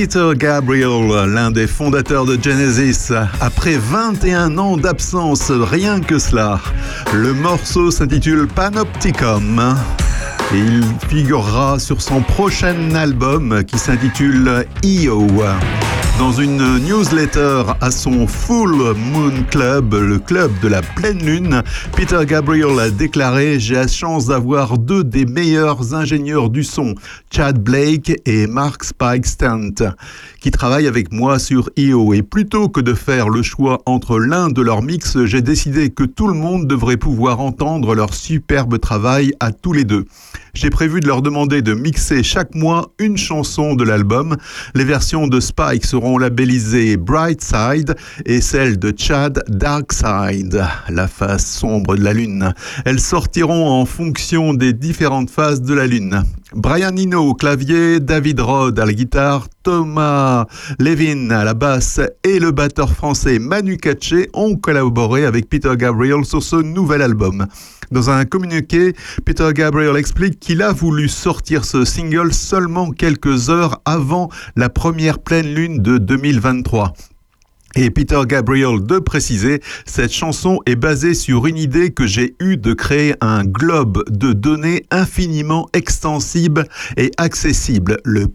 Peter Gabriel, l'un des fondateurs de Genesis, après 21 ans d'absence, rien que cela. Le morceau s'intitule Panopticon. et il figurera sur son prochain album qui s'intitule EO. Dans une newsletter à son Full Moon Club, le club de la pleine lune, Peter Gabriel a déclaré J'ai la chance d'avoir deux des meilleurs ingénieurs du son, Chad Blake et Mark Spike Stant, qui travaillent avec moi sur EO. Et plutôt que de faire le choix entre l'un de leurs mix, j'ai décidé que tout le monde devrait pouvoir entendre leur superbe travail à tous les deux. J'ai prévu de leur demander de mixer chaque mois une chanson de l'album. Les versions de Spike seront labellisées Bright Side et celle de Chad Dark Side, la face sombre de la lune. Elles sortiront en fonction des différentes phases de la lune. Brian Eno au clavier, David Rod à la guitare, Thomas Levin à la basse et le batteur français Manu Katché ont collaboré avec Peter Gabriel sur ce nouvel album. Dans un communiqué, Peter Gabriel explique qu'il a voulu sortir ce single seulement quelques heures avant la première pleine lune de 2023. Et Peter Gabriel de préciser, cette chanson est basée sur une idée que j'ai eue de créer un globe de données infiniment extensible et accessible, le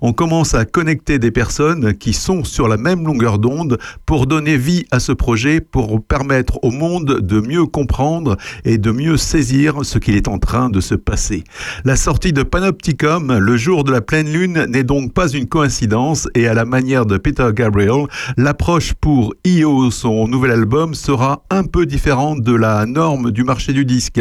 On commence à connecter des personnes qui sont sur la même longueur d'onde pour donner vie à ce projet, pour permettre au monde de mieux comprendre et de mieux saisir ce qu'il est en train de se passer. La sortie de Panopticon le jour de la pleine lune n'est donc pas une coïncidence et à la manière de Peter Gabriel l'approche pour IO, son nouvel album, sera un peu différente de la norme du marché du disque.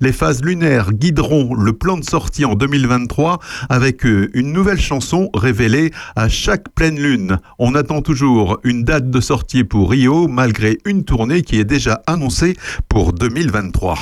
Les phases lunaires guideront le plan de sortie en 2023 avec une nouvelle chanson révélée à chaque pleine lune. On attend toujours une date de sortie pour Rio malgré une tournée qui est déjà annoncée pour 2023.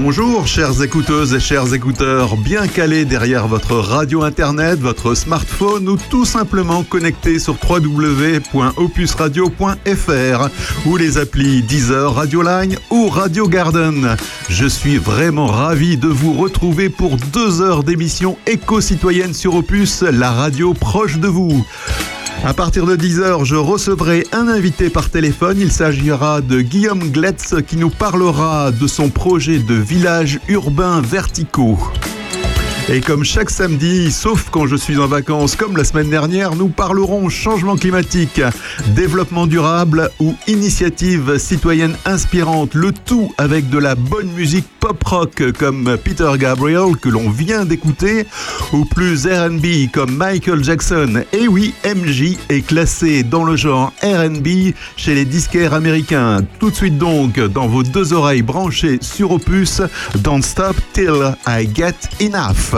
Bonjour chères écouteuses et chers écouteurs, bien calés derrière votre radio internet, votre smartphone ou tout simplement connectés sur www.opusradio.fr ou les applis Deezer, Radioline ou Radio Garden. Je suis vraiment ravi de vous retrouver pour deux heures d'émission éco-citoyenne sur Opus, la radio proche de vous. À partir de 10h, je recevrai un invité par téléphone. Il s'agira de Guillaume Gletz qui nous parlera de son projet de village urbain verticaux. Et comme chaque samedi, sauf quand je suis en vacances comme la semaine dernière, nous parlerons changement climatique, développement durable ou initiative citoyenne inspirante, le tout avec de la bonne musique pop-rock comme Peter Gabriel que l'on vient d'écouter, ou plus RB comme Michael Jackson. Et oui, MJ est classé dans le genre RB chez les disquaires américains. Tout de suite donc, dans vos deux oreilles branchées sur Opus, Don't Stop Till I Get Enough.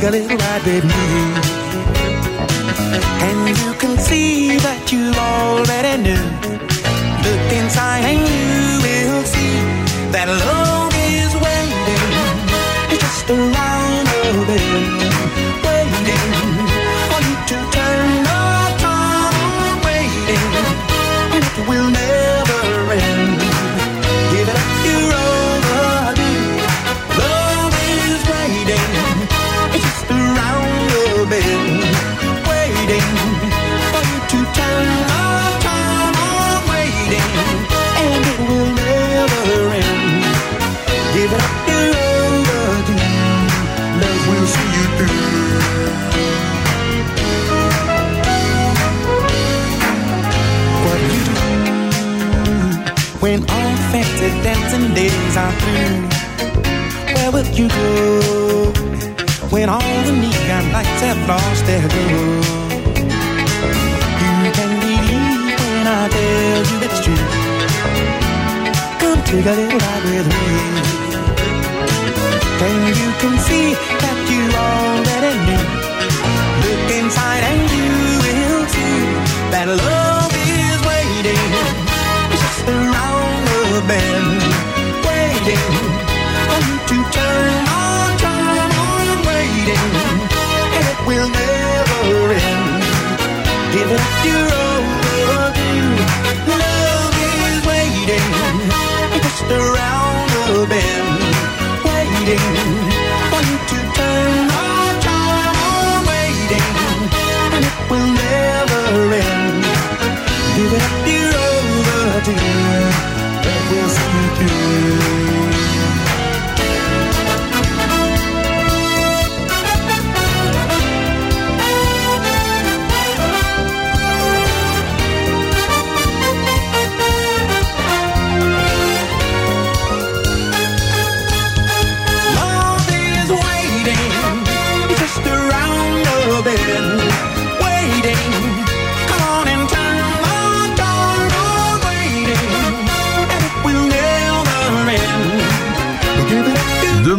take a little ride with me. And you can see that you've already Where will you go when all the neon lights have lost their glow? You can believe when I tell you it's true. Come take a little ride with me. And you can see that you already knew. Look inside and you will see that love is waiting just around the bend waiting to turn on, turn on, waiting, and it will never end. Give it your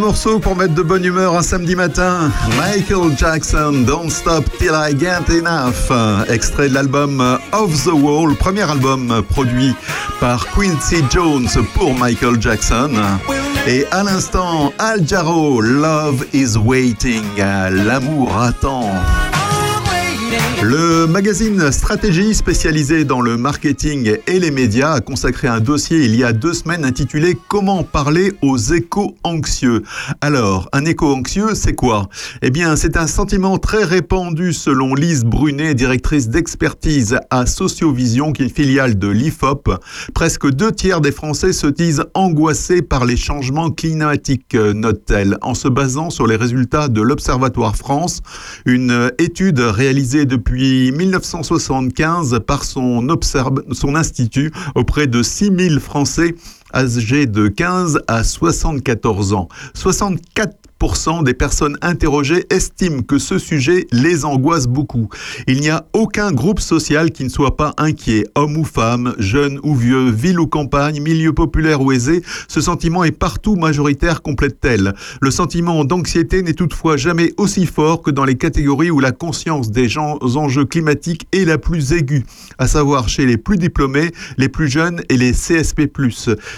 Deux morceaux pour mettre de bonne humeur un samedi matin. Michael Jackson, Don't Stop Till I Get Enough. Extrait de l'album Off the Wall, premier album produit par Quincy Jones pour Michael Jackson. Et à l'instant, Al Jarreau, Love is Waiting. L'amour attend. Le magazine Stratégie, spécialisé dans le marketing et les médias, a consacré un dossier il y a deux semaines intitulé Comment parler aux éco-anxieux. Alors, un éco-anxieux, c'est quoi? Eh bien, c'est un sentiment très répandu selon Lise Brunet, directrice d'expertise à Sociovision, qui est une filiale de l'IFOP. Presque deux tiers des Français se disent angoissés par les changements climatiques, note-t-elle, en se basant sur les résultats de l'Observatoire France, une étude réalisée depuis 1975 par son, son institut auprès de 6000 Français âgés de 15 à 74 ans. 64 des personnes interrogées estiment que ce sujet les angoisse beaucoup. Il n'y a aucun groupe social qui ne soit pas inquiet, homme ou femme, jeune ou vieux, ville ou campagne, milieu populaire ou aisé, ce sentiment est partout majoritaire, complète-t-elle. Le sentiment d'anxiété n'est toutefois jamais aussi fort que dans les catégories où la conscience des gens, enjeux climatiques est la plus aiguë, à savoir chez les plus diplômés, les plus jeunes et les CSP+.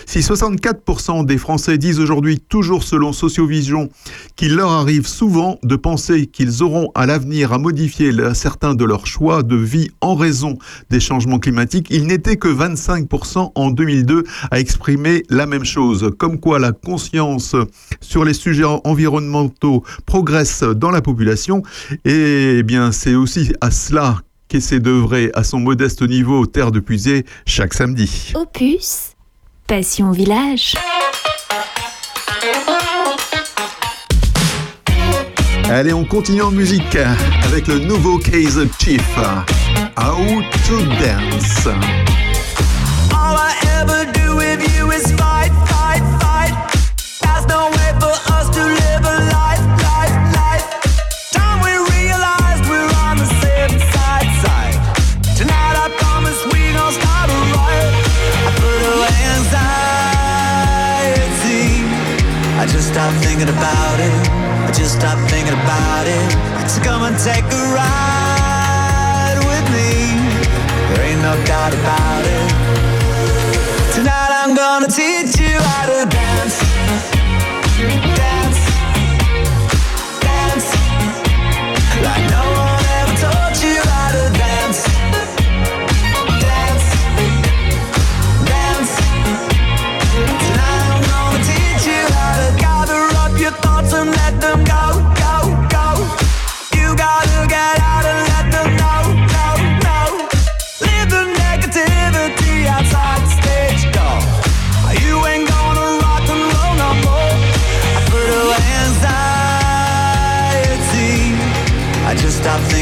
Si 64% des Français disent aujourd'hui, toujours selon Sociovision, qu'il leur arrive souvent de penser qu'ils auront à l'avenir à modifier certains de leurs choix de vie en raison des changements climatiques, il n'était que 25% en 2002 à exprimer la même chose. Comme quoi la conscience sur les sujets environnementaux progresse dans la population. Et eh bien, c'est aussi à cela qui essaie d'œuvrer à son modeste niveau aux terres de Puisée chaque samedi. Opus, Passion Village. Allez, on continue en musique avec le nouveau Case Chief, How to Dance. All I ever do with you is fight, fight, fight. There's no way for us to live a life, life, life. Time we realized we're on the same side, side? Tonight I promise we gon' start a riot. I put away anxiety. I just stopped thinking about it. Just stop thinking about it. So come and take a ride with me. There ain't no doubt about it. Tonight I'm gonna teach you how to. Dance.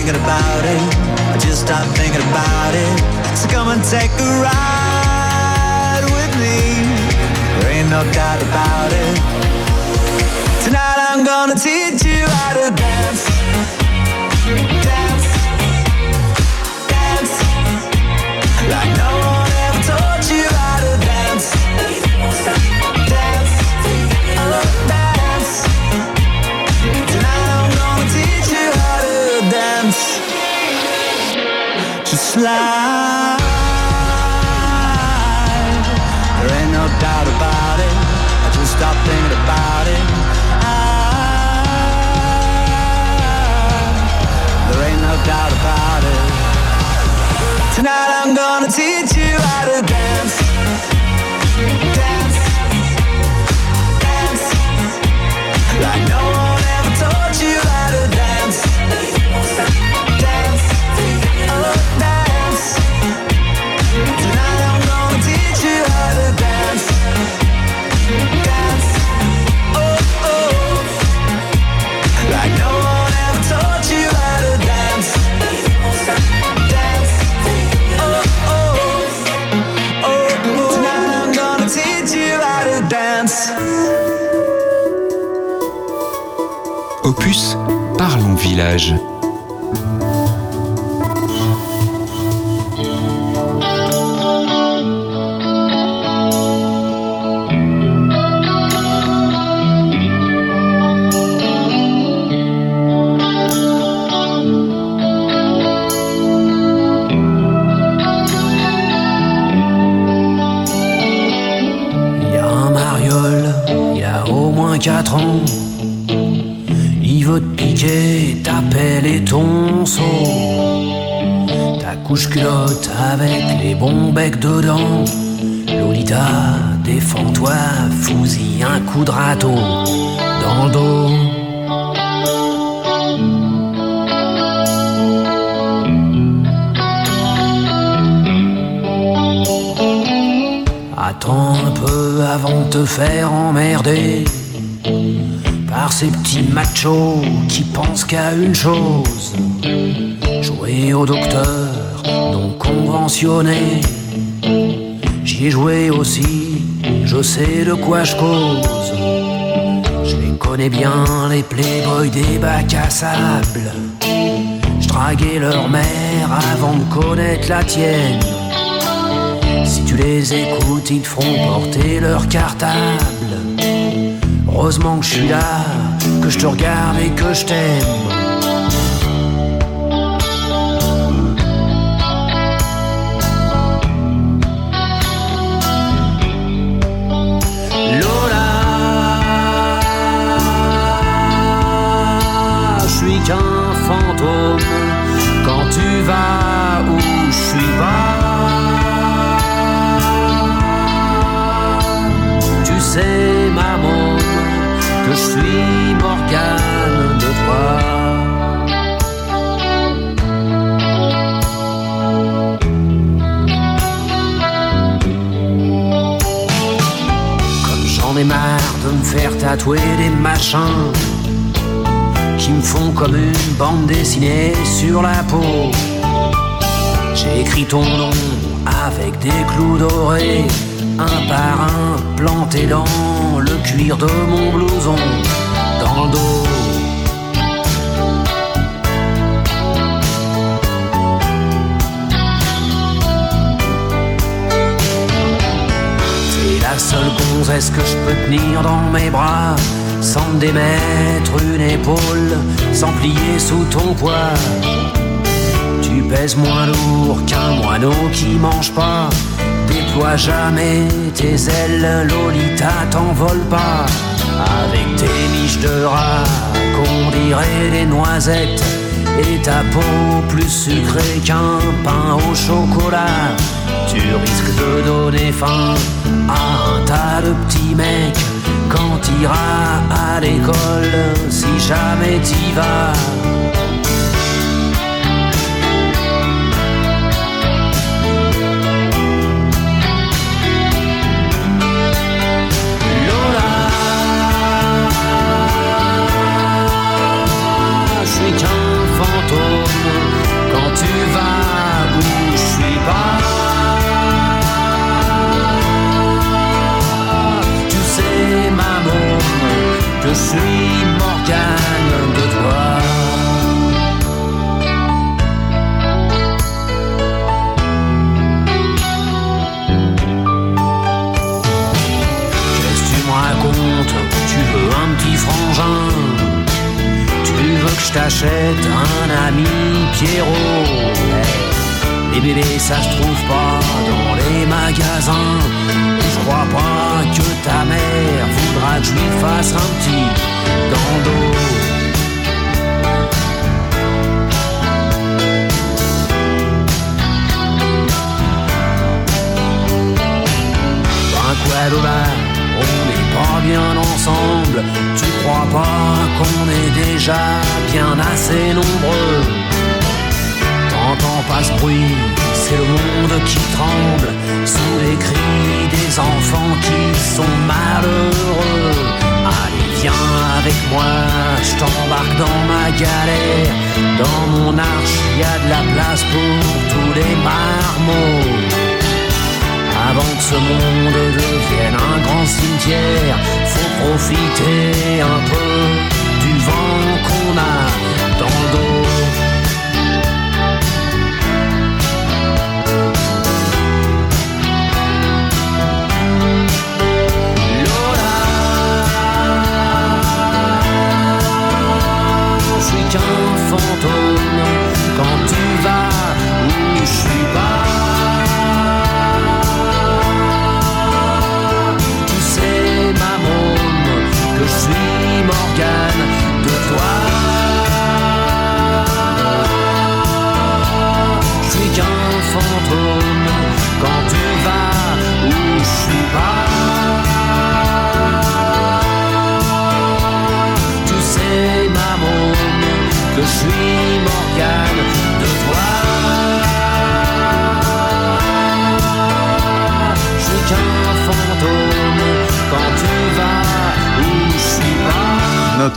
Thinking about it. I just stopped thinking about it. So come and take a ride with me. There ain't no doubt about it. Tonight I'm gonna teach you how to. Dance. I'm gonna teach Opus, parlons village. Avec les bons becs dedans. Lolita, défends-toi, fous-y un coup de râteau dans le dos. Attends un peu avant de te faire emmerder par ces petits machos qui pensent qu'à une chose jouer au docteur conventionné. J'y ai joué aussi, je sais de quoi je cause. Je les connais bien, les playboys des bacs à sable. Je draguais leur mère avant de connaître la tienne. Si tu les écoutes, ils te feront porter leur cartable. Heureusement que je suis là, que je te regarde et que je t'aime. Tatoué des machins qui me font comme une bande dessinée sur la peau. J'ai écrit ton nom avec des clous dorés, un par un planté dans le cuir de mon blouson, dans le dos. Seule gonzesse que je peux tenir dans mes bras, sans me démettre une épaule, sans plier sous ton poids. Tu pèses moins lourd qu'un moineau qui mange pas. Déploie jamais tes ailes, Lolita t'envole pas. Avec tes miches de rat qu'on dirait des noisettes. Et ta peau plus sucrée qu'un pain au chocolat. Tu risques de donner faim à un tas de petits mecs quand t'iras à l'école si jamais t'y vas. T'achète un ami Pierrot. Les bébés ça se trouve pas dans les magasins. Je crois pas que ta mère voudra que je lui fasse un petit dans dos on n'est pas bien ensemble. Tu crois pas qu'on est déjà bien assez nombreux T'entends pas ce bruit, c'est le monde qui tremble sous les cris des enfants qui sont malheureux. Allez, viens avec moi, je t'embarque dans ma galère. Dans mon arche, y a de la place pour tous les marmots. Avant que ce monde devienne un grand cimetière, faut profiter un peu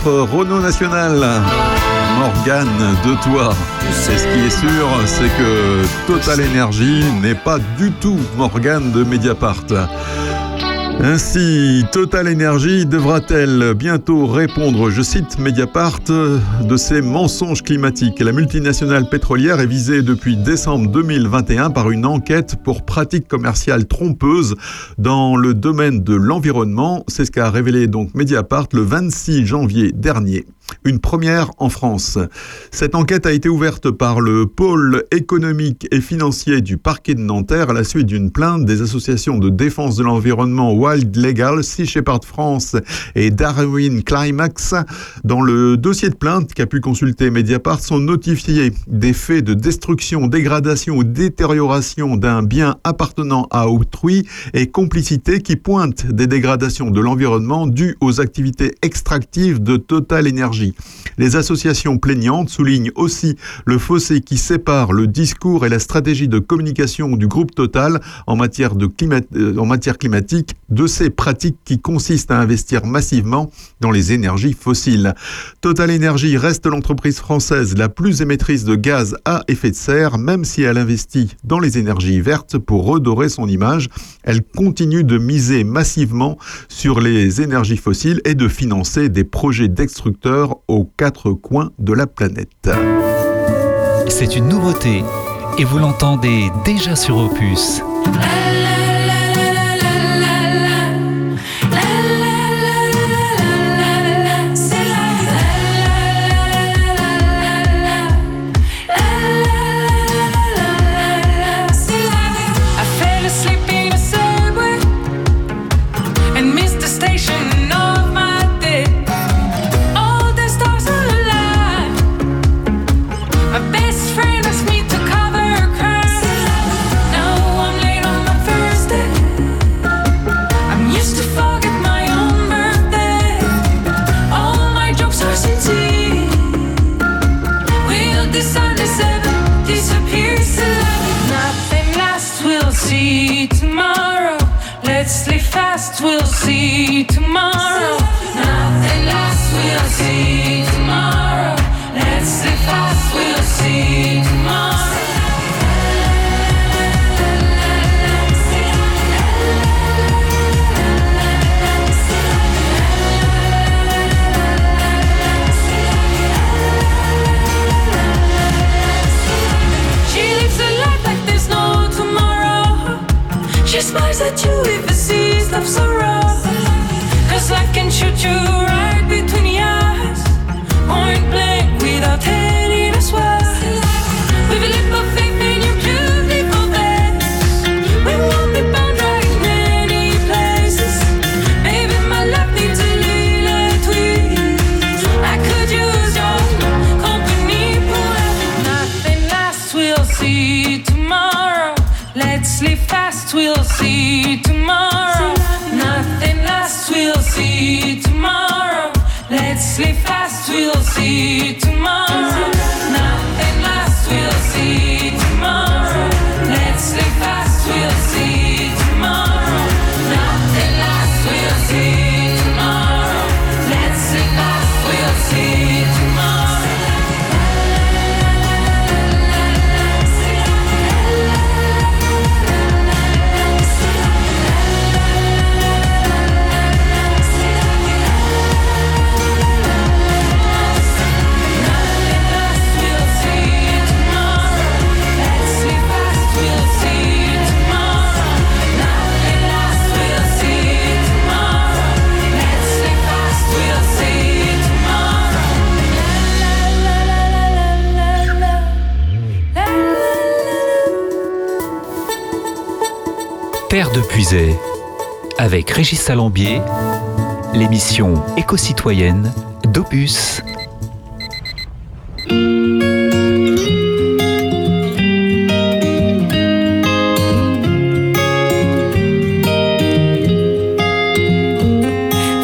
Renault national, Morgane de toi. Et ce qui est sûr, c'est que Total Energy n'est pas du tout Morgane de Mediapart. Ainsi, Total Energy devra-t-elle bientôt répondre, je cite Mediapart, de ses mensonges climatiques La multinationale pétrolière est visée depuis décembre 2021 par une enquête pour pratiques commerciales trompeuses dans le domaine de l'environnement. C'est ce qu'a révélé donc Mediapart le 26 janvier dernier. Une première en France. Cette enquête a été ouverte par le pôle économique et financier du parquet de Nanterre à la suite d'une plainte des associations de défense de l'environnement Wild Legal, Sea France et Darwin Climax. Dans le dossier de plainte qu'a pu consulter Mediapart sont notifiés des faits de destruction, dégradation ou détérioration d'un bien appartenant à autrui et complicité qui pointent des dégradations de l'environnement dues aux activités extractives de Total Energy. L'énergie. Les associations plaignantes soulignent aussi le fossé qui sépare le discours et la stratégie de communication du groupe Total en matière, de climat, euh, en matière climatique de ces pratiques qui consistent à investir massivement dans les énergies fossiles. Total Energy reste l'entreprise française la plus émettrice de gaz à effet de serre, même si elle investit dans les énergies vertes pour redorer son image. Elle continue de miser massivement sur les énergies fossiles et de financer des projets aux quatre coins de la planète. C'est une nouveauté et vous l'entendez déjà sur Opus. you tomorrow. Avec Régis Salambier, l'émission éco-citoyenne d'Opus.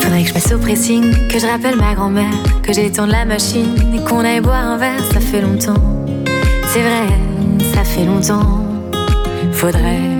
Faudrait que je passe au pressing, que je rappelle ma grand-mère, que j'étende la machine et qu'on aille boire un verre, ça fait longtemps. C'est vrai, ça fait longtemps. Faudrait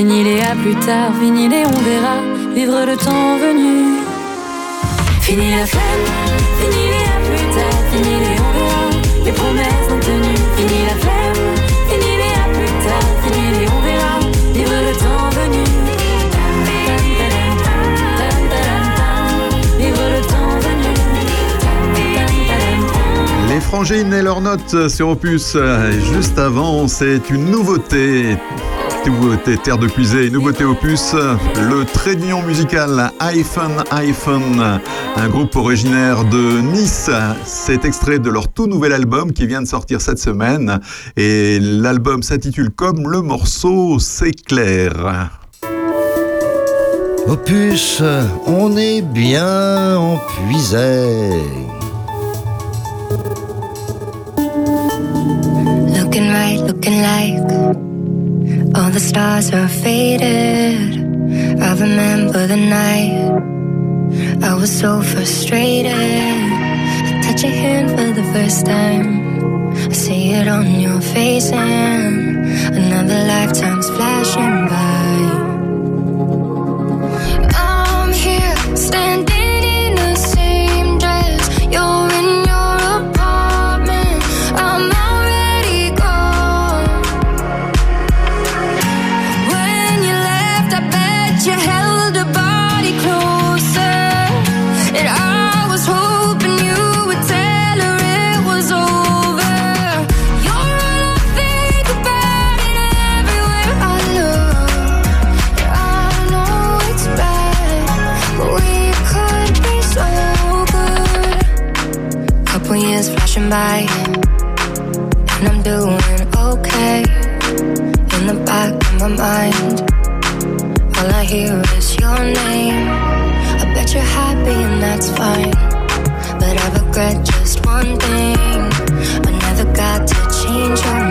fini les à plus tard, fini les on verra, vivre le temps venu. Fini la flemme, fini les à plus tard, fini les on verra, les promesses non tenues. Fini la flemme, fini les à plus tard, fini les on verra, vivre le temps venu. Vivre le temps venu. Les frangines et leurs notes sur Opus. Juste avant, c'est une nouveauté. Nouveauté Terre de Puisée, nouveauté Opus, le trait d'union musical iPhone iPhone, un groupe originaire de Nice. C'est extrait de leur tout nouvel album qui vient de sortir cette semaine et l'album s'intitule comme le morceau s'éclaire. Opus, on est bien en puisée. Looking right, looking like all the stars are faded. I remember the night I was so frustrated. I touch your hand for the first time. I see it on your face, and another lifetime's flashing by. I'm here standing by, and I'm doing okay. In the back of my mind, all I hear is your name. I bet you're happy, and that's fine. But I regret just one thing. I never got to change your mind.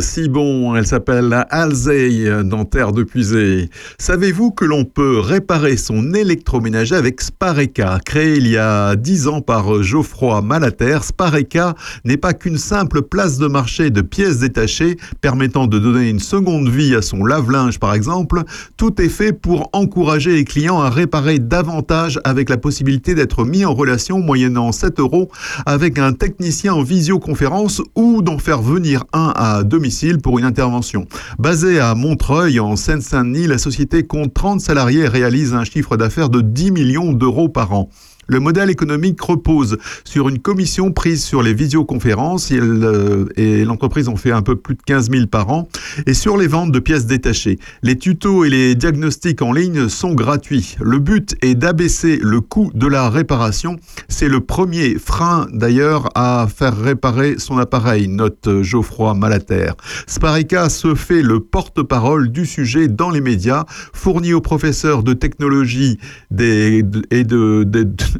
Si bon, elle s'appelle Alzey dans Terre de Puisée. Savez-vous que l'on peut réparer son électroménager avec Spareka Créé il y a 10 ans par Geoffroy Malater, Spareka n'est pas qu'une simple place de marché de pièces détachées permettant de donner une seconde vie à son lave-linge par exemple. Tout est fait pour encourager les clients à réparer davantage avec la possibilité d'être mis en relation moyennant 7 euros avec un technicien en visioconférence ou d'en faire venir un à domicile pour une intervention. Basée à Montreuil, en Seine-Saint-Denis, la société compte 30 salariés et réalise un chiffre d'affaires de 10 millions d'euros par an. Le modèle économique repose sur une commission prise sur les visioconférences euh, et l'entreprise en fait un peu plus de 15 000 par an et sur les ventes de pièces détachées. Les tutos et les diagnostics en ligne sont gratuits. Le but est d'abaisser le coût de la réparation. C'est le premier frein d'ailleurs à faire réparer son appareil, note Geoffroy Malater. Sparica se fait le porte-parole du sujet dans les médias, fournit aux professeurs de technologie et de,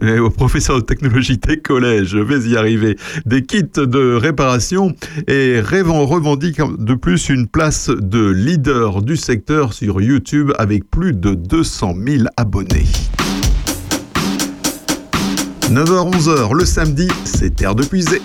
aux professeurs de technologie des collèges, je vais y arriver, des kits de réparation et revendique de plus une place de leader du secteur sur YouTube avec plus de 200 000 abonnés. 9h-11h le samedi, c'est Terre de Puisée.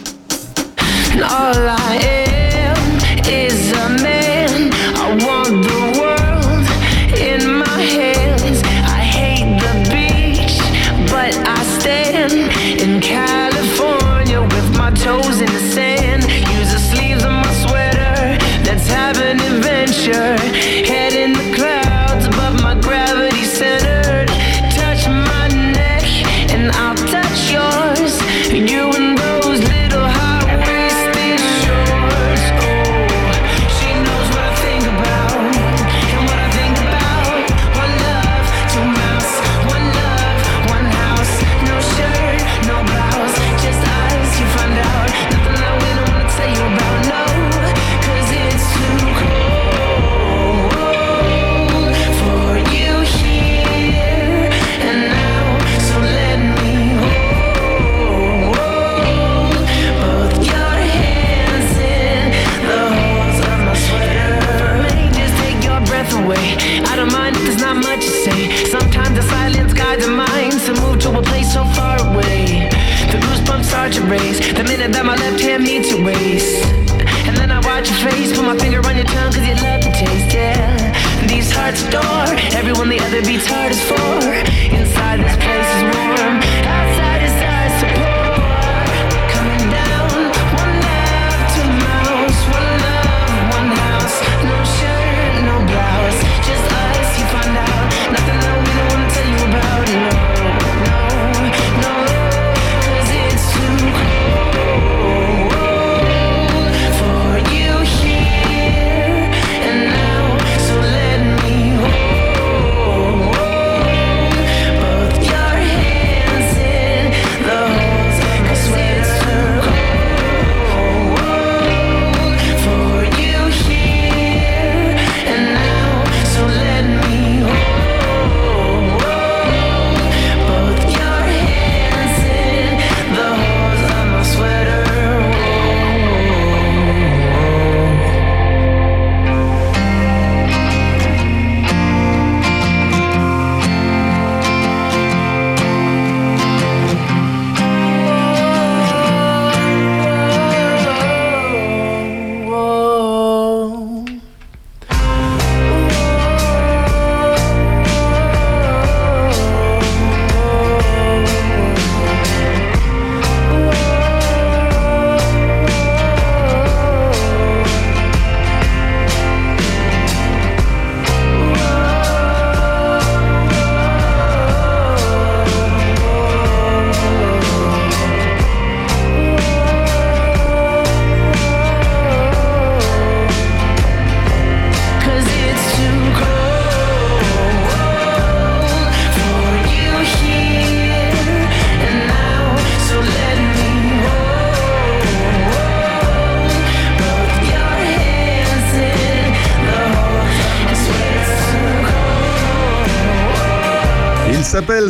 S'appelle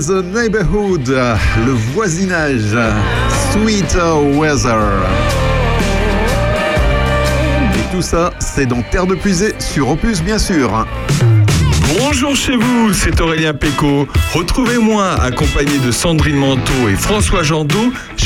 The Neighborhood, le voisinage, Sweeter Weather. Et tout ça, c'est dans Terre de Puisée sur Opus, bien sûr. Bonjour chez vous, c'est Aurélien Péco. Retrouvez-moi accompagné de Sandrine Manteau et François Jandot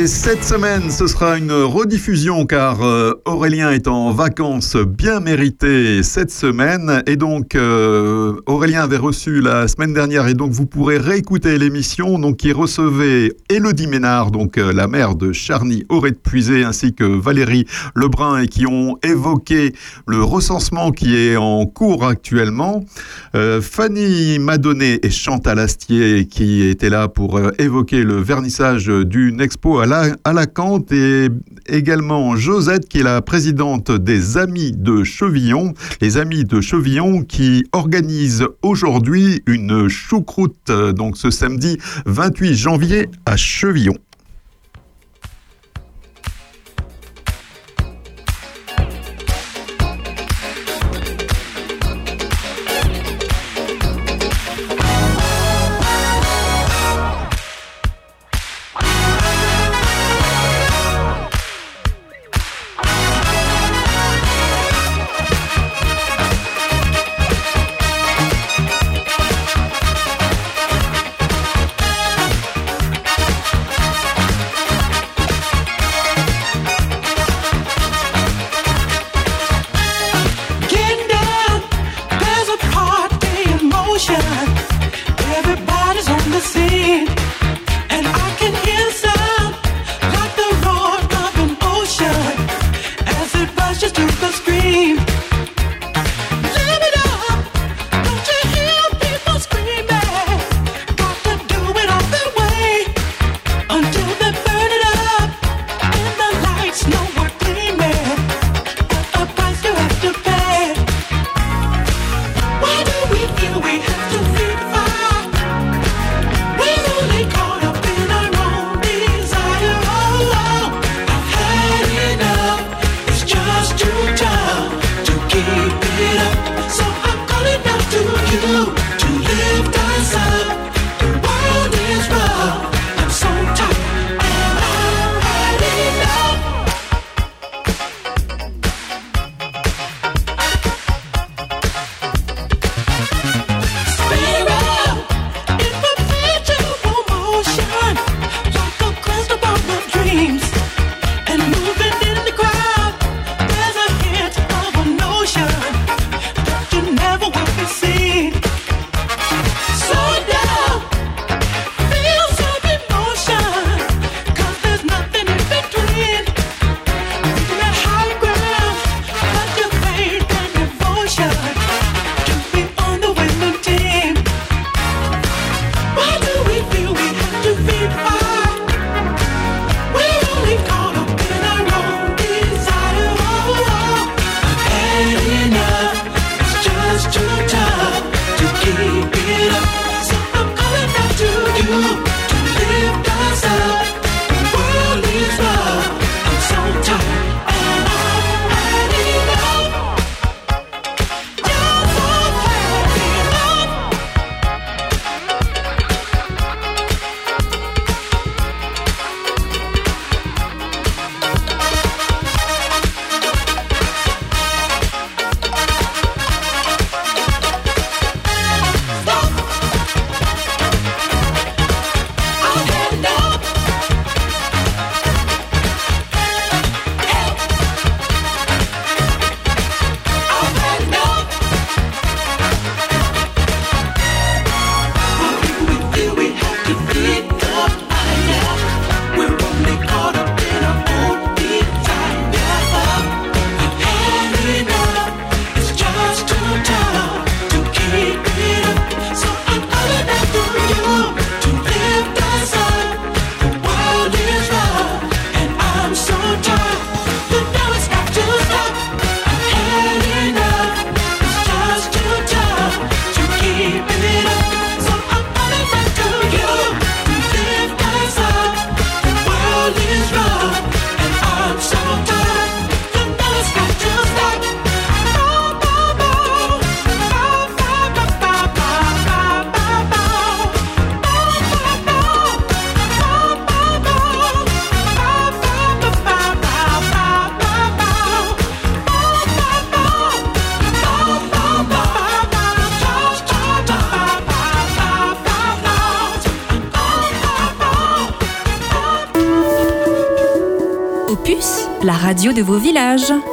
Et Et cette semaine, ce sera une rediffusion car euh, Aurélien est en vacances bien méritées cette semaine. Et donc, euh, Aurélien avait reçu la semaine dernière et donc vous pourrez réécouter l'émission donc, qui recevait Elodie Ménard, donc euh, la mère de Charny Auré de Puisé, ainsi que Valérie Lebrun et qui ont évoqué le recensement qui est en cours actuellement. Fanny Madonnet et Chantal Astier qui étaient là pour évoquer le vernissage d'une expo à à la Cante et également Josette qui est la présidente des Amis de Chevillon. Les Amis de Chevillon qui organisent aujourd'hui une choucroute donc ce samedi 28 janvier à Chevillon. De vos villages.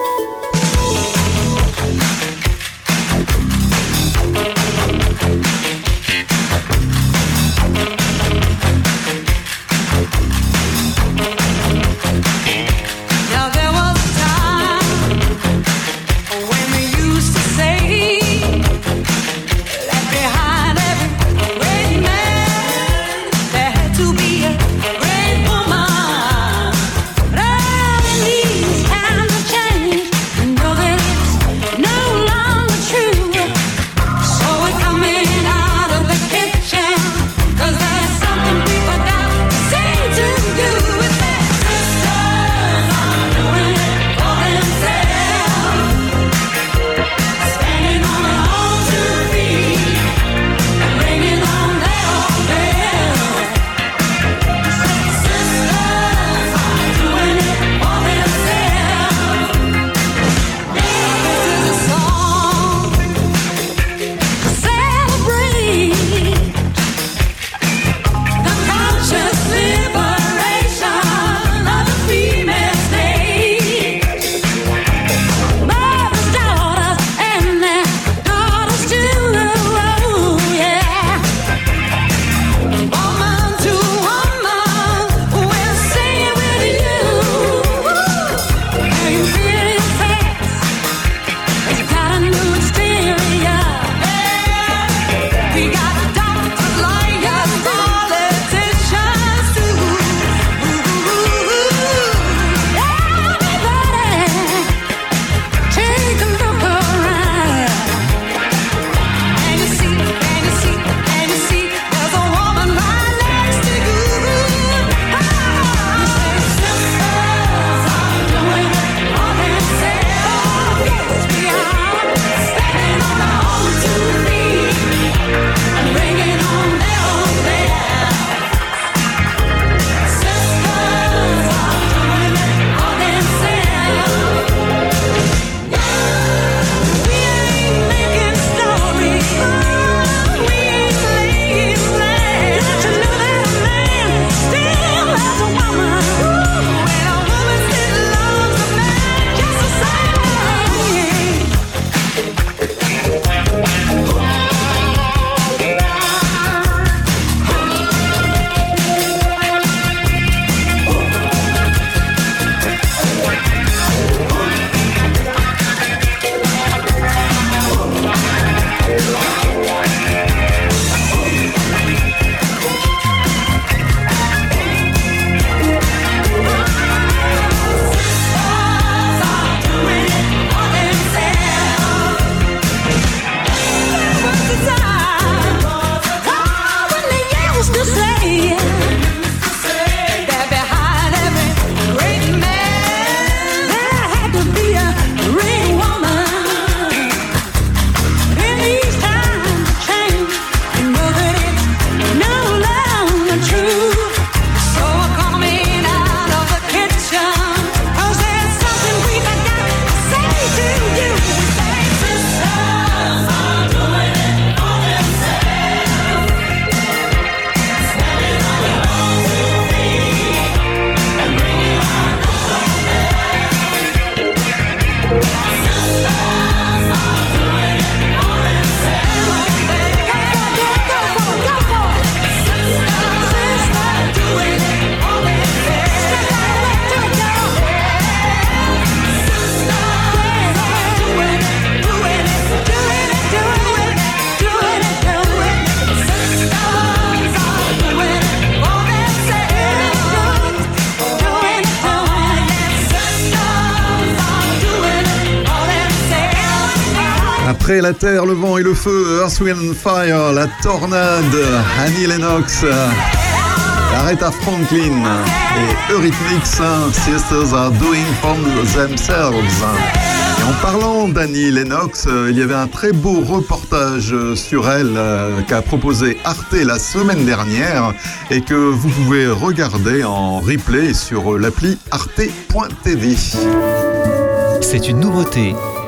Terre, le vent et le feu, Earth, Wind Fire, la tornade, Annie Lennox, Aretha Franklin et Eurythmics, Sisters are doing from themselves. En parlant d'Annie Lennox, il y avait un très beau reportage sur elle euh, qu'a proposé Arte la semaine dernière et que vous pouvez regarder en replay sur l'appli arte.tv. C'est une nouveauté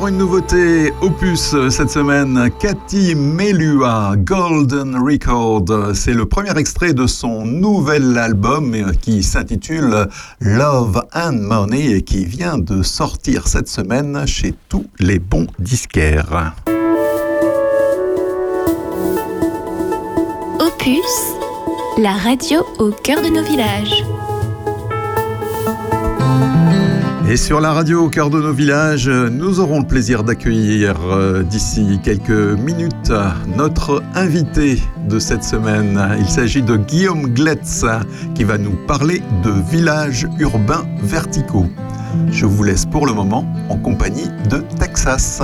une nouveauté opus euh, cette semaine. Cathy Melua, Golden Record. Euh, c'est le premier extrait de son nouvel album euh, qui s'intitule Love and Money et qui vient de sortir cette semaine chez tous les bons disquaires. Opus, la radio au cœur de nos villages. Et sur la radio au cœur de nos villages, nous aurons le plaisir d'accueillir euh, d'ici quelques minutes notre invité de cette semaine. Il s'agit de Guillaume Gletz qui va nous parler de villages urbains verticaux. Je vous laisse pour le moment en compagnie de Texas.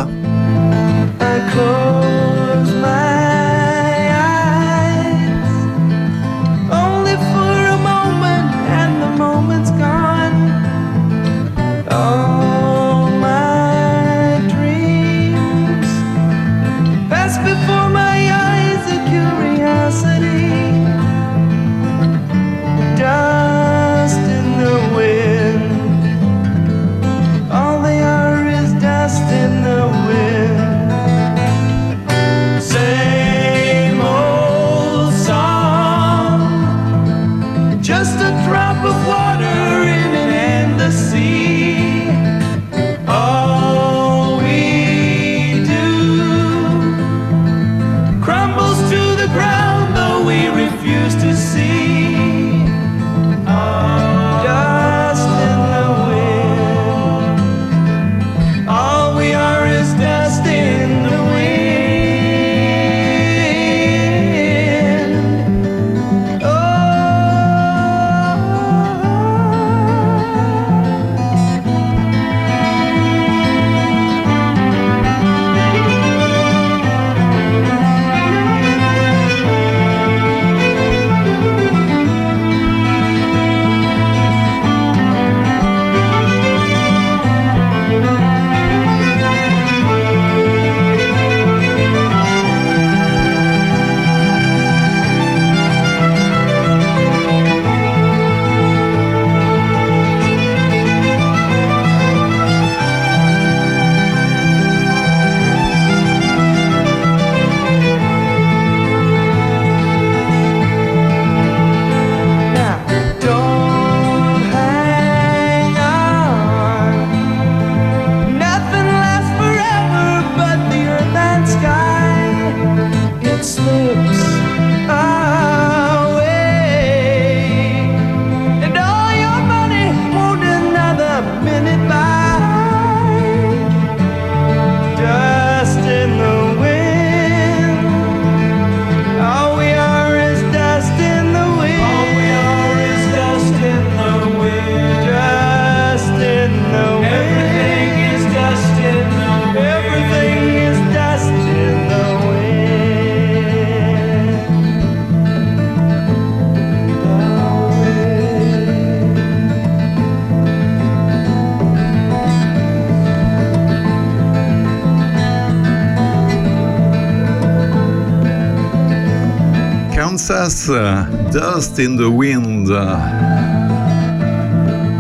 Dust in the Wind.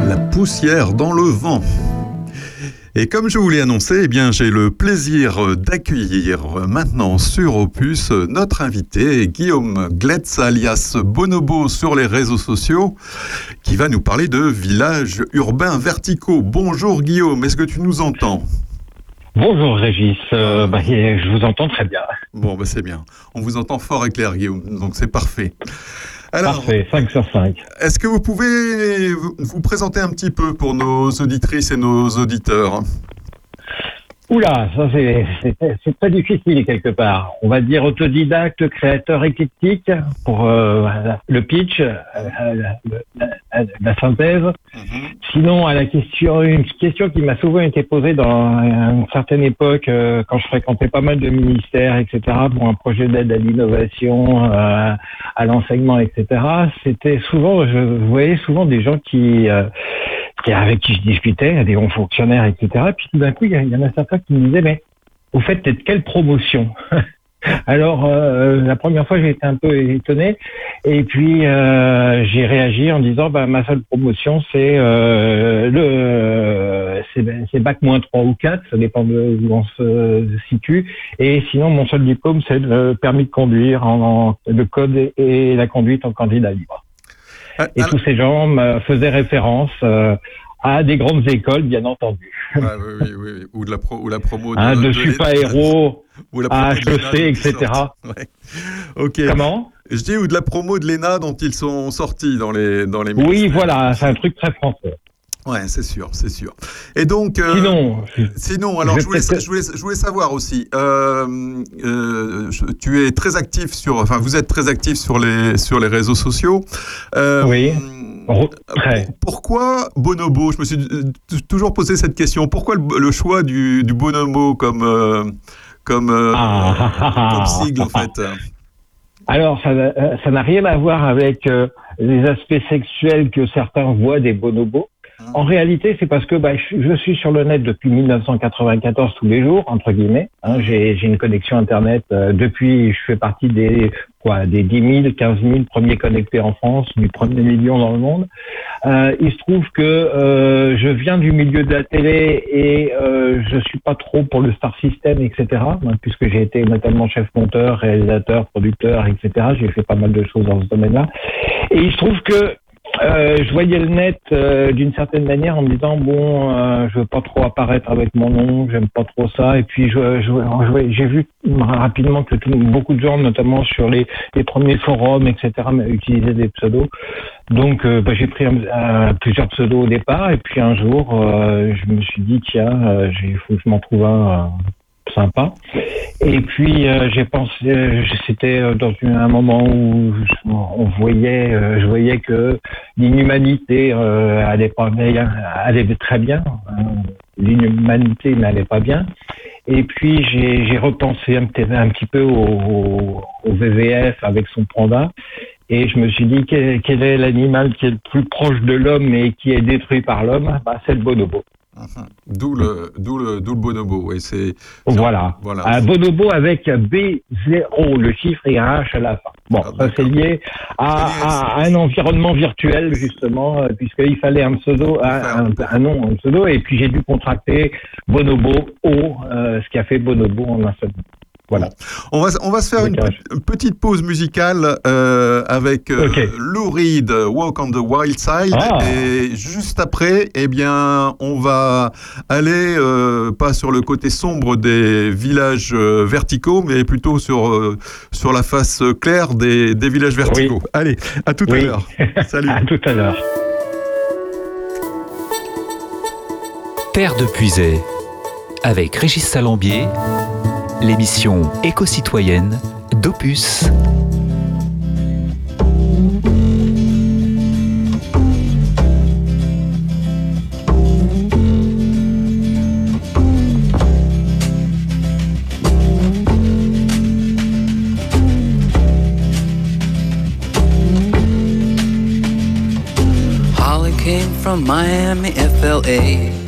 La poussière dans le vent. Et comme je vous l'ai annoncé, eh bien, j'ai le plaisir d'accueillir maintenant sur Opus notre invité, Guillaume Gletz, alias Bonobo sur les réseaux sociaux, qui va nous parler de villages urbains verticaux. Bonjour Guillaume, est-ce que tu nous entends? Bonjour Régis, euh, bah, je vous entends très bien. Bon, bah, c'est bien. On vous entend fort et clair Guillaume, donc c'est parfait. Alors, Parfait, 5 sur 5. Est-ce que vous pouvez vous présenter un petit peu pour nos auditrices et nos auditeurs? Oula, ça c'est très difficile quelque part. On va dire autodidacte, créateur éclectique pour euh, le pitch, euh, la, synthèse. Mhm. Sinon, à la question, une question qui m'a souvent été posée dans une certaine époque, euh, quand je fréquentais pas mal de ministères, etc., pour un projet d'aide à l'innovation, à l'enseignement, etc., c'était souvent, je voyais souvent des gens qui avec qui je discutais, des hauts fonctionnaires, etc. Puis tout d'un coup, il y, en a certains qui me disaient, mais au fait, de quelle promotion Alors, euh, la première fois, j'ai été un peu étonné. Et puis, euh, j'ai réagi en disant, bah, ma seule promotion, c'est euh, le c'est bac moins 3 ou 4, ça dépend de où on se situe. Et sinon, mon seul diplôme, c'est le permis de conduire en, le code et la conduite en candidat libre. Et tous ces gens me faisaient référence à des grandes écoles, bien entendu. Ah, oui, oui, oui, Ou, de la ou la promo de, hein, de, de super-héros, à HEC, etc. Ouais. Ok. Comment? Je dis, ou de la promo de l'ENA dont ils sont sortis dans les, dans les Oui, voilà, c'est un truc très français. Ouais, c'est sûr, c'est sûr. Et donc, euh, sinon, sinon, alors je voulais, je voulais, je voulais, savoir aussi. Euh, euh, tu es très actif sur, enfin, vous êtes très actif sur les sur les réseaux sociaux. Oui. Pourquoi Bonobo Je me suis toujours posé cette question. Pourquoi le, choix du, du, Bonobo comme comme, ah. comme sigle en fait? Alors, ça n'a rien à voir avec les aspects sexuels que certains voient des bonobos. En réalité, c'est parce que bah, je, suis sur le net depuis 1994 tous les jours, entre guillemets. Hein, j'ai une connexion Internet euh, depuis, je fais partie des quoi, des 10 000, 15 000 premiers connectés en France, du premier million dans le monde. Euh, il se trouve que euh, je viens du milieu de la télé et euh, je suis pas trop pour le star system, etc. Hein, puisque j'ai été notamment chef monteur, réalisateur, producteur, etc. J'ai fait pas mal de choses dans ce domaine-là. Et il se trouve que euh, je voyais le net euh, d'une certaine manière en me disant bon, euh, je veux pas trop apparaître avec mon nom, j'aime pas trop ça. Et puis j'ai vu rapidement que beaucoup de gens, notamment sur les, les premiers forums, etc., utilisaient des pseudos. Donc bah, j'ai pris plusieurs pseudos au départ, et puis un jour, je me suis dit tiens, il faut que je m'en trouve un sympa. Et puis euh, j'ai pensé, euh, c'était euh, dans un moment où on voyait, je voyais que l'inhumanité allait pas bien, allait très bien. L'inhumanité n'allait pas bien. Et puis j'ai repensé un, petit peu au, au, VVF avec son panda. Et je me suis dit, quel, quel est l'animal qui est le plus proche de l'homme et qui est détruit par l'homme? Bah, C'est le bonobo. D'où le, d'où le, d'où le bonobo. Et c'est, voilà. voilà. Un bonobo avec B0, le chiffre et un H à la fin. Bon, ah, ça c'est lié à, un environnement virtuel, justement, euh, puisqu'il fallait un pseudo, un, un, nom, un pseudo, et puis j'ai dû contracter bonobo O, euh, ce qui a fait bonobo en un seul voilà. On va, on va se faire une, petite pause musicale euh, avec euh, Lou Reed, Walk on the Wild Side. Ah. Et juste après, eh bien, on va aller euh, pas sur le côté sombre des villages euh, verticaux, mais plutôt sur, euh, sur la face claire des, des villages verticaux. Allez, à tout à l'heure. Salut. à tout à l'heure. Terre de Puisay, avec Régis Salambier l'émission éco-citoyenne d'Opus. Holly came from Miami, FLA.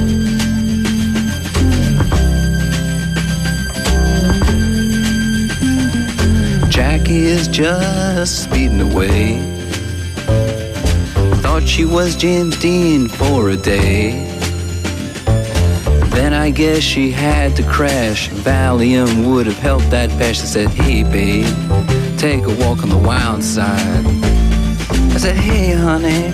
Jackie is just speeding away. Thought she was James Dean for a day. Then I guess she had to crash. Valium would have helped that patch. I said, Hey, babe, take a walk on the wild side. I said, Hey, honey,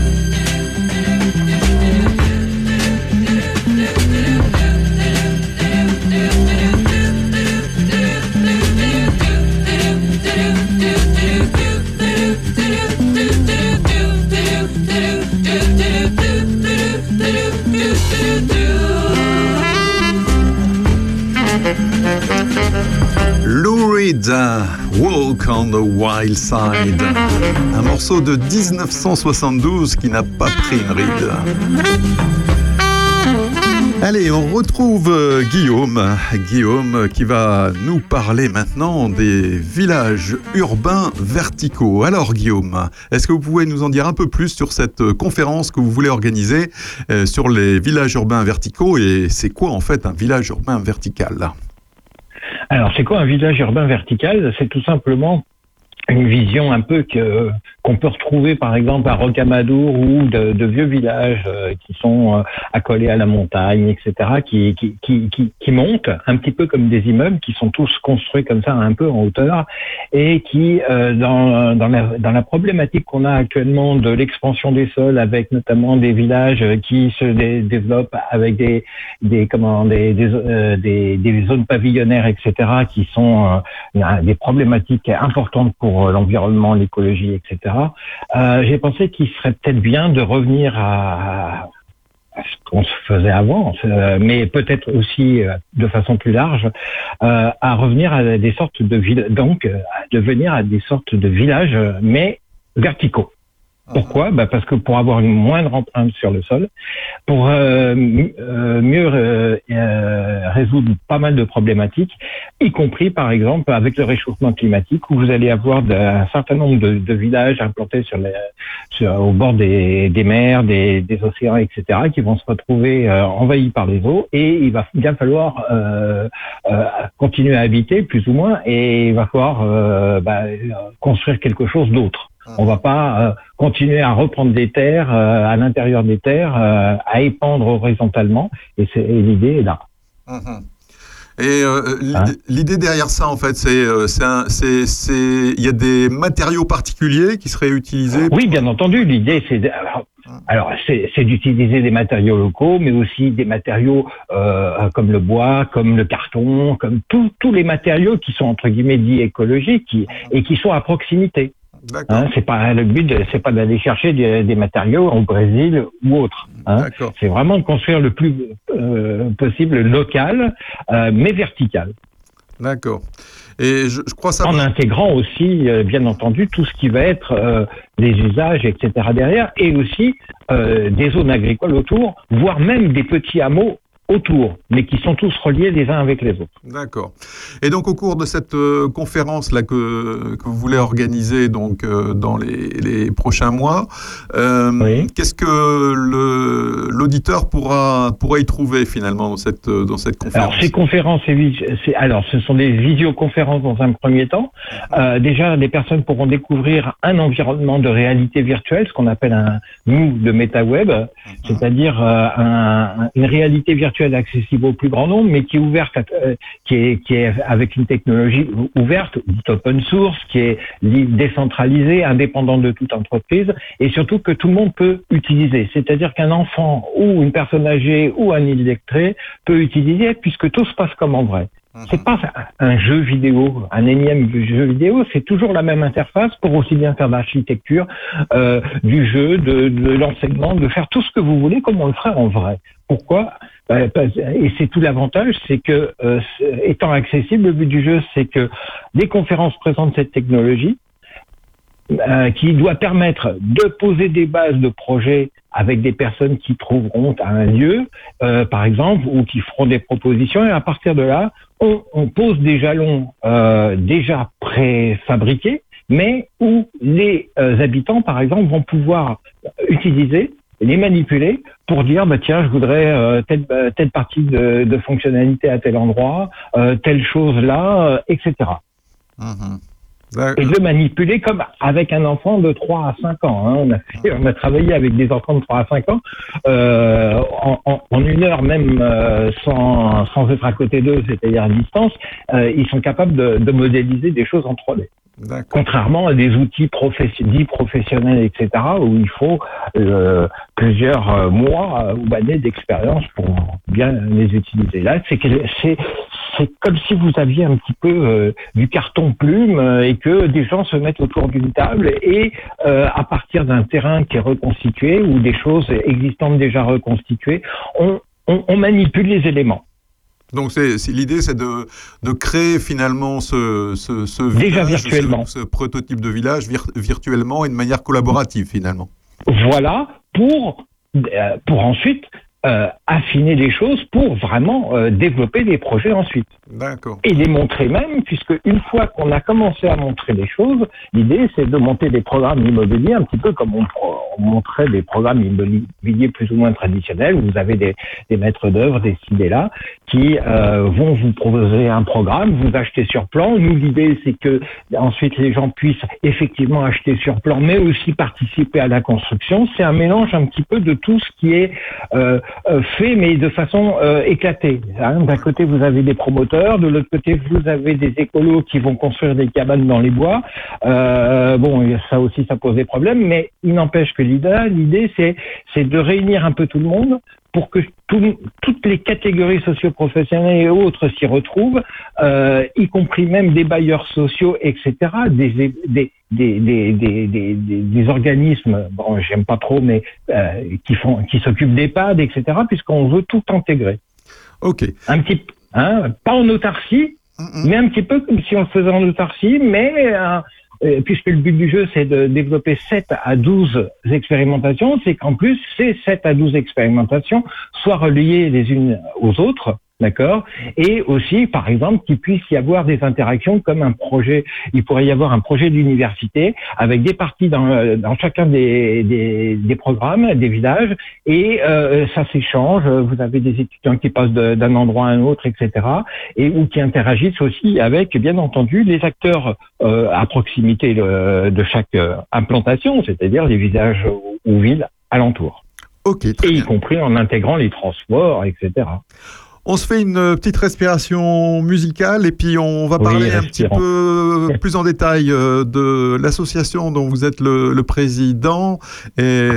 Reed, Walk on the Wild Side. Un morceau de 1972 qui n'a pas pris une ride. Allez, on retrouve euh, Guillaume. Guillaume qui va nous parler maintenant des villages urbains verticaux. Alors Guillaume, est-ce que vous pouvez nous en dire un peu plus sur cette euh, conférence que vous voulez organiser euh, sur les villages urbains verticaux et c'est quoi en fait un village urbain vertical? Alors, c'est quoi un village urbain vertical? C'est tout simplement une vision un peu que qu'on peut retrouver par exemple à Rocamadour ou de, de vieux villages euh, qui sont euh, accolés à la montagne, etc., qui, qui, qui, qui, qui montent un petit peu comme des immeubles, qui sont tous construits comme ça un peu en hauteur et qui, euh, dans, dans, la, dans la problématique qu'on a actuellement de l'expansion des sols, avec notamment des villages qui se dé- développent avec des, des, comment, des, des, euh, des zones pavillonnaires, etc., qui sont euh, des problématiques importantes pour euh, l'environnement, l'écologie, etc. Euh, J'ai pensé qu'il serait peut-être bien de revenir à, ce qu'on se faisait avant, euh, mais peut-être aussi de façon plus large, à revenir à des sortes de villes, donc à devenir à des sortes de villages, mais verticaux. Pourquoi bah Parce que pour avoir une moindre empreinte sur le sol, pour euh, euh, mieux euh, euh, résoudre pas mal de problématiques, y compris par exemple avec le réchauffement climatique, où vous allez avoir un certain nombre de, villages implantés sur les, sur, au bord des, des mers, des, des océans, etc., qui vont se retrouver euh, envahis par les eaux, et il va bien falloir continuer à habiter, plus ou moins, et il va falloir bah, construire quelque chose d'autre. On va pas euh, continuer à reprendre des terres euh, à l'intérieur des terres, euh, à épandre horizontalement, et, c'est- l'idée est là. Mhm. Et Hein l'idée derrière ça, en fait, c'est, il y a des matériaux particuliers qui seraient utilisés. Oui, bien entendu, l'idée c'est alors, alors, c'est d'utiliser des matériaux locaux, mais aussi des matériaux comme le bois, comme le carton, comme tous tous les matériaux qui sont entre guillemets dits écologiques qui- et qui sont à proximité. Hein, c'est pas le but, c'est pas d'aller chercher des, des matériaux au Brésil ou autre. Hein. C'est vraiment de construire le plus euh, possible local, euh, mais vertical. D'accord. Et je, je crois ça. En intégrant aussi, euh, bien entendu, tout ce qui va être les usages, etc. derrière, et aussi des zones agricoles autour, voire même des petits hameaux autour, mais qui sont tous reliés les uns avec les autres. D'accord. Et donc au cours de cette euh, conférence là que, que vous voulez organiser donc euh, dans les, les prochains mois, euh, qu'est-ce que l'auditeur pourra pourra y trouver finalement dans cette dans cette conférence? Alors ces conférences, c'est- alors ce sont des visioconférences dans un premier temps. Euh, déjà, les personnes pourront découvrir un environnement de réalité virtuelle, ce qu'on appelle un nous de MetaWeb, c'est-à-dire euh, un- une réalité virtuelle accessible au plus grand nombre, mais qui est ouverte, euh, qui est avec une technologie ou- ouverte, open source, qui est li- décentralisée, indépendante de toute entreprise, et surtout que tout le monde peut utiliser. C'est-à-dire qu'un enfant ou une personne âgée ou un illettré peut utiliser puisque tout se passe comme en vrai. C'est pas un jeu vidéo, un énième jeu vidéo, c'est toujours la même interface pour aussi bien faire de l'architecture, euh, du jeu, de, de l'enseignement, de faire tout ce que vous voulez comme on le ferait en vrai. Pourquoi? Euh, Et c'est tout l'avantage, c'est que euh, étant accessible, le but du jeu, c'est que les conférences présentent cette technologie, euh, qui doit permettre de poser des bases de projets avec des personnes qui trouveront un lieu, euh, par exemple, ou qui feront des propositions. Et à partir de là, on, pose des jalons euh, déjà préfabriqués, mais où les habitants, par exemple, vont pouvoir utiliser les manipuler pour dire bah tiens je voudrais telle partie de, fonctionnalité à tel endroit telle chose là etc et de le manipuler comme avec un enfant de 3 à 5 ans. hein. On, a on a travaillé avec des enfants de 3 à 5 ans euh, en, en- en une heure même euh, sans, sans être à côté d'eux, c'est-à-dire à distance, euh, ils sont capables de, de modéliser des choses en 3D. Contrairement à des outils dits professionnels, etc., où il faut euh, plusieurs euh, mois euh, ou années d'expérience pour bien les utiliser. Là, c'est comme si vous aviez un petit peu euh, du carton plume euh, et que des gens se mettent autour d'une table et euh, à partir d'un terrain qui est reconstitué ou des choses existantes déjà reconstituées, on, on, on manipule les éléments. Donc c'est, c'est- l'idée, c'est de, de créer finalement ce, ce, ce Déjà village, virtuellement. ce, ce prototype de village vir- virtuellement et de manière collaborative finalement. Voilà pour euh, pour ensuite euh, affiner les choses pour vraiment euh, développer des projets ensuite. D'accord. Et les montrer même, puisque une fois qu'on a commencé à montrer les choses, l'idée c'est de monter des programmes immobiliers un petit peu comme on, on montrait des programmes immobiliers plus ou moins traditionnels. où Vous avez des, des maîtres d'œuvre, des là qui euh, vont vous proposer un programme, vous achetez sur plan. Nous, l'idée c'est que ensuite les gens puissent effectivement acheter sur plan, mais aussi participer à la construction. C'est un mélange un petit peu de tout ce qui est euh, fait, mais de façon euh, éclatée. hein. D'un côté, vous avez des promoteurs, de l'autre côté, vous avez des écolos qui vont construire des cabanes dans les bois. Euh, bon, ça aussi, ça pose des problèmes, mais il n'empêche que l'idée, l'idée, c'est de réunir un peu tout le monde pour que tout- toutes les catégories socioprofessionnelles et autres s'y retrouvent, euh, y compris même des bailleurs sociaux, etc., des, des, des, des, des, des, des- des organismes, bon, j'aime pas trop, mais euh, qui font, qui s'occupent d'EHPAD, etc., puisqu'on veut tout intégrer. Ok. Un petit, hein, pas en autarcie, mais un petit peu comme si on le faisait en autarcie, mais euh, puisque le but du jeu, c'est de développer 7 à 12 expérimentations, c'est qu'en plus, ces 7 à 12 expérimentations soient reliées les unes aux autres D'accord Et aussi, par exemple, qu'il puisse y avoir des interactions comme un projet. Il pourrait y avoir un projet d'université avec des parties dans, euh, dans chacun des, des, des, programmes, des villages, et euh, ça s'échange. Vous avez des étudiants qui passent d'un endroit à un autre, etc. Et ou qui interagissent aussi avec, bien entendu, les acteurs euh, à proximité de, chaque implantation, c'est-à-dire les villages ou, villes alentours. Ok. et y compris en intégrant les transports, etc. On se fait une euh, petite respiration musicale et puis on va parler un petit peu plus en détail euh, de l'association dont vous êtes le, président, et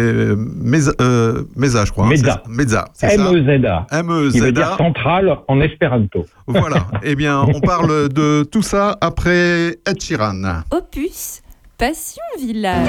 Meza, euh, je crois. Hein, Meza. Meza, M-E-Z-A. M-E-Z-A. Qui veut dire centrale en espéranto. Voilà. eh bien, on parle de tout ça après Ed Sheeran. Opus, Passion Village.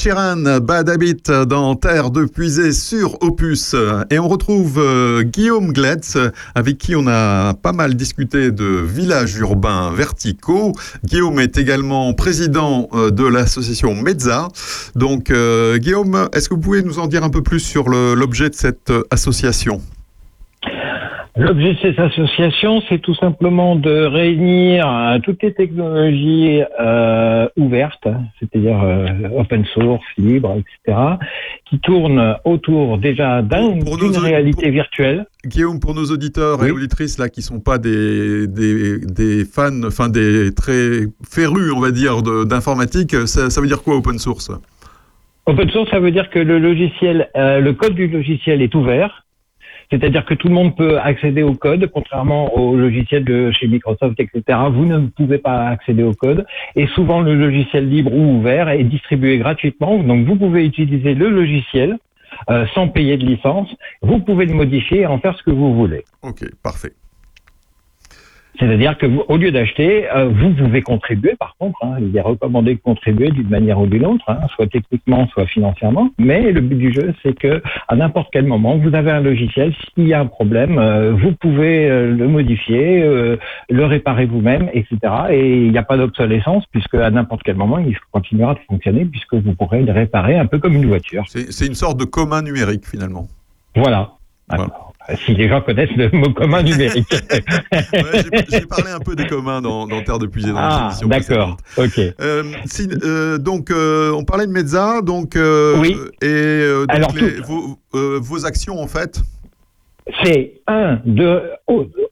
Sheeran, Bad Habit dans Terre de Puisée sur Opus. Et on retrouve euh, Guillaume Gletz, avec qui on a pas mal discuté de villages urbains verticaux. Guillaume est également président euh, de l'association Mezza. Donc, euh, Guillaume, est-ce que vous pouvez nous en dire un peu plus sur l'objet de cette association? L'objet de cette association, c'est tout simplement de réunir euh, toutes les technologies euh, ouvertes, c'est-à-dire euh, open source, libre, etc., qui tournent autour déjà d'une réalité virtuelle. Guillaume, pour nos auditeurs et auditrices là qui sont pas des, des, des fans, enfin des très férus, on va dire, d'informatique, ça, ça veut dire quoi open source? Open source, ça veut dire que le logiciel, le code du logiciel est ouvert c'est-à-dire que tout le monde peut accéder au code, contrairement au logiciel de chez Microsoft, etc. Vous ne pouvez pas accéder au code. Et souvent, le logiciel libre ou ouvert est distribué gratuitement. Donc, vous pouvez utiliser le logiciel euh, sans payer de licence. Vous pouvez le modifier et en faire ce que vous voulez. Ok, parfait. C'est-à-dire que vous, au lieu d'acheter, euh, vous pouvez contribuer. Par contre, hein, il est recommandé de contribuer d'une manière ou d'une autre, hein, soit techniquement, soit financièrement. Mais le but du jeu, c'est que à n'importe quel moment, vous avez un logiciel. S'il y a un problème, euh, vous pouvez euh, le modifier, le réparer vous-même, etc. Et il n'y a pas d'obsolescence puisque à n'importe quel moment, il continuera de fonctionner puisque vous pourrez le réparer un peu comme une voiture. C'est une sorte de commun numérique finalement. Voilà. voilà si les gens connaissent le mot commun numérique. J'ai parlé un peu des communs dans, Terre de Puisée dans ah, D'accord, ok. Euh, euh, donc, euh, on parlait de Mezza, donc, oui. et donc vos, vos, actions en fait c'est un de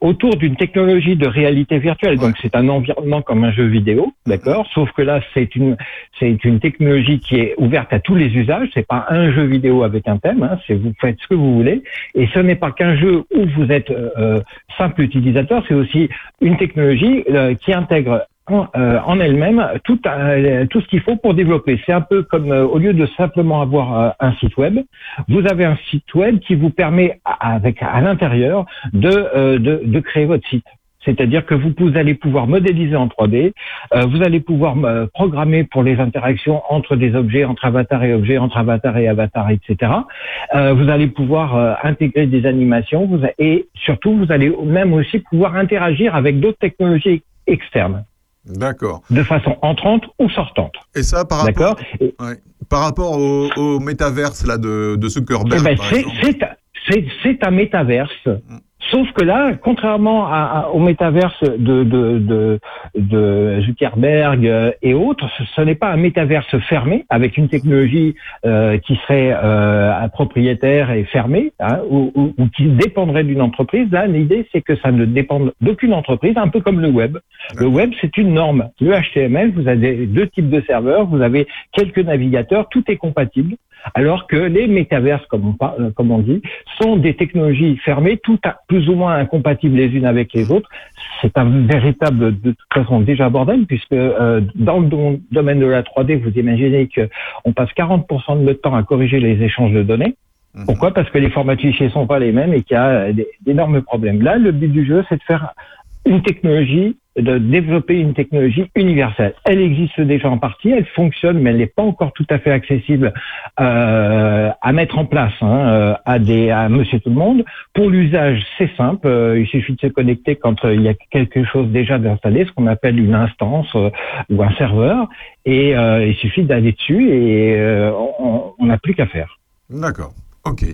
autour d'une technologie de réalité virtuelle. Donc c'est un environnement comme un jeu vidéo, d'accord. Sauf que là c'est une c'est une technologie qui est ouverte à tous les usages. C'est pas un jeu vidéo avec un thème. Hein, c'est vous faites ce que vous voulez. Et ce n'est pas qu'un jeu où vous êtes euh, simple utilisateur. C'est aussi une technologie euh, qui intègre euh, en, elle-même tout, euh, tout ce qu'il faut pour développer. C'est un peu comme euh, au lieu de simplement avoir un site web, vous avez un site web qui vous permet avec à l'intérieur de, créer votre site. C'est-à-dire que vous, allez pouvoir modéliser en 3D, vous allez pouvoir programmer pour les interactions entre des objets, entre avatar et objet, entre avatar et avatar, etc. vous allez pouvoir intégrer des animations vous, et surtout, vous allez même aussi pouvoir interagir avec d'autres technologies externes. D'accord. De façon entrante ou sortante. Et ça, par rapport, par rapport au, au métaverse là, de, de Zuckerberg, eh ben, C'est un métaverse. Mm. Sauf que là, contrairement à, au métaverse de, de, de, Zuckerberg euh, et autres, ce, n'est pas un métaverse fermé avec une technologie euh, qui serait euh, propriétaire et fermée hein, ou, ou, qui dépendrait d'une entreprise. Là, l'idée, c'est que ça ne dépend d'aucune entreprise, un peu comme le web. Le web, c'est une norme. Le HTML, vous avez deux types de serveurs, vous avez quelques navigateurs, tout est compatible alors que les métaverses, comme on, euh, comme on dit, sont des technologies fermées, tout à, plus ou moins incompatibles les unes avec les autres. C'est un véritable, de toute façon, déjà bordel, puisque euh, dans le domaine de la 3D, vous imaginez qu'on passe 40% de notre temps à corriger les échanges de données. Mhm. Pourquoi? Parce que les formats de fichiers sont pas les mêmes et qu'il y a d'énormes problèmes. Là, le but du jeu, c'est de faire une technologie de développer une technologie universelle. Elle existe déjà en partie, elle fonctionne, mais elle n'est pas encore tout à fait accessible euh, à mettre en place hein, euh, à Monsieur tout le monde. Pour l'usage, c'est simple. Euh, il suffit de se connecter quand il y a quelque chose déjà d'installé, ce qu'on appelle une instance ou un serveur, et il suffit d'aller dessus et on n'a plus qu'à faire. D'accord. Ok.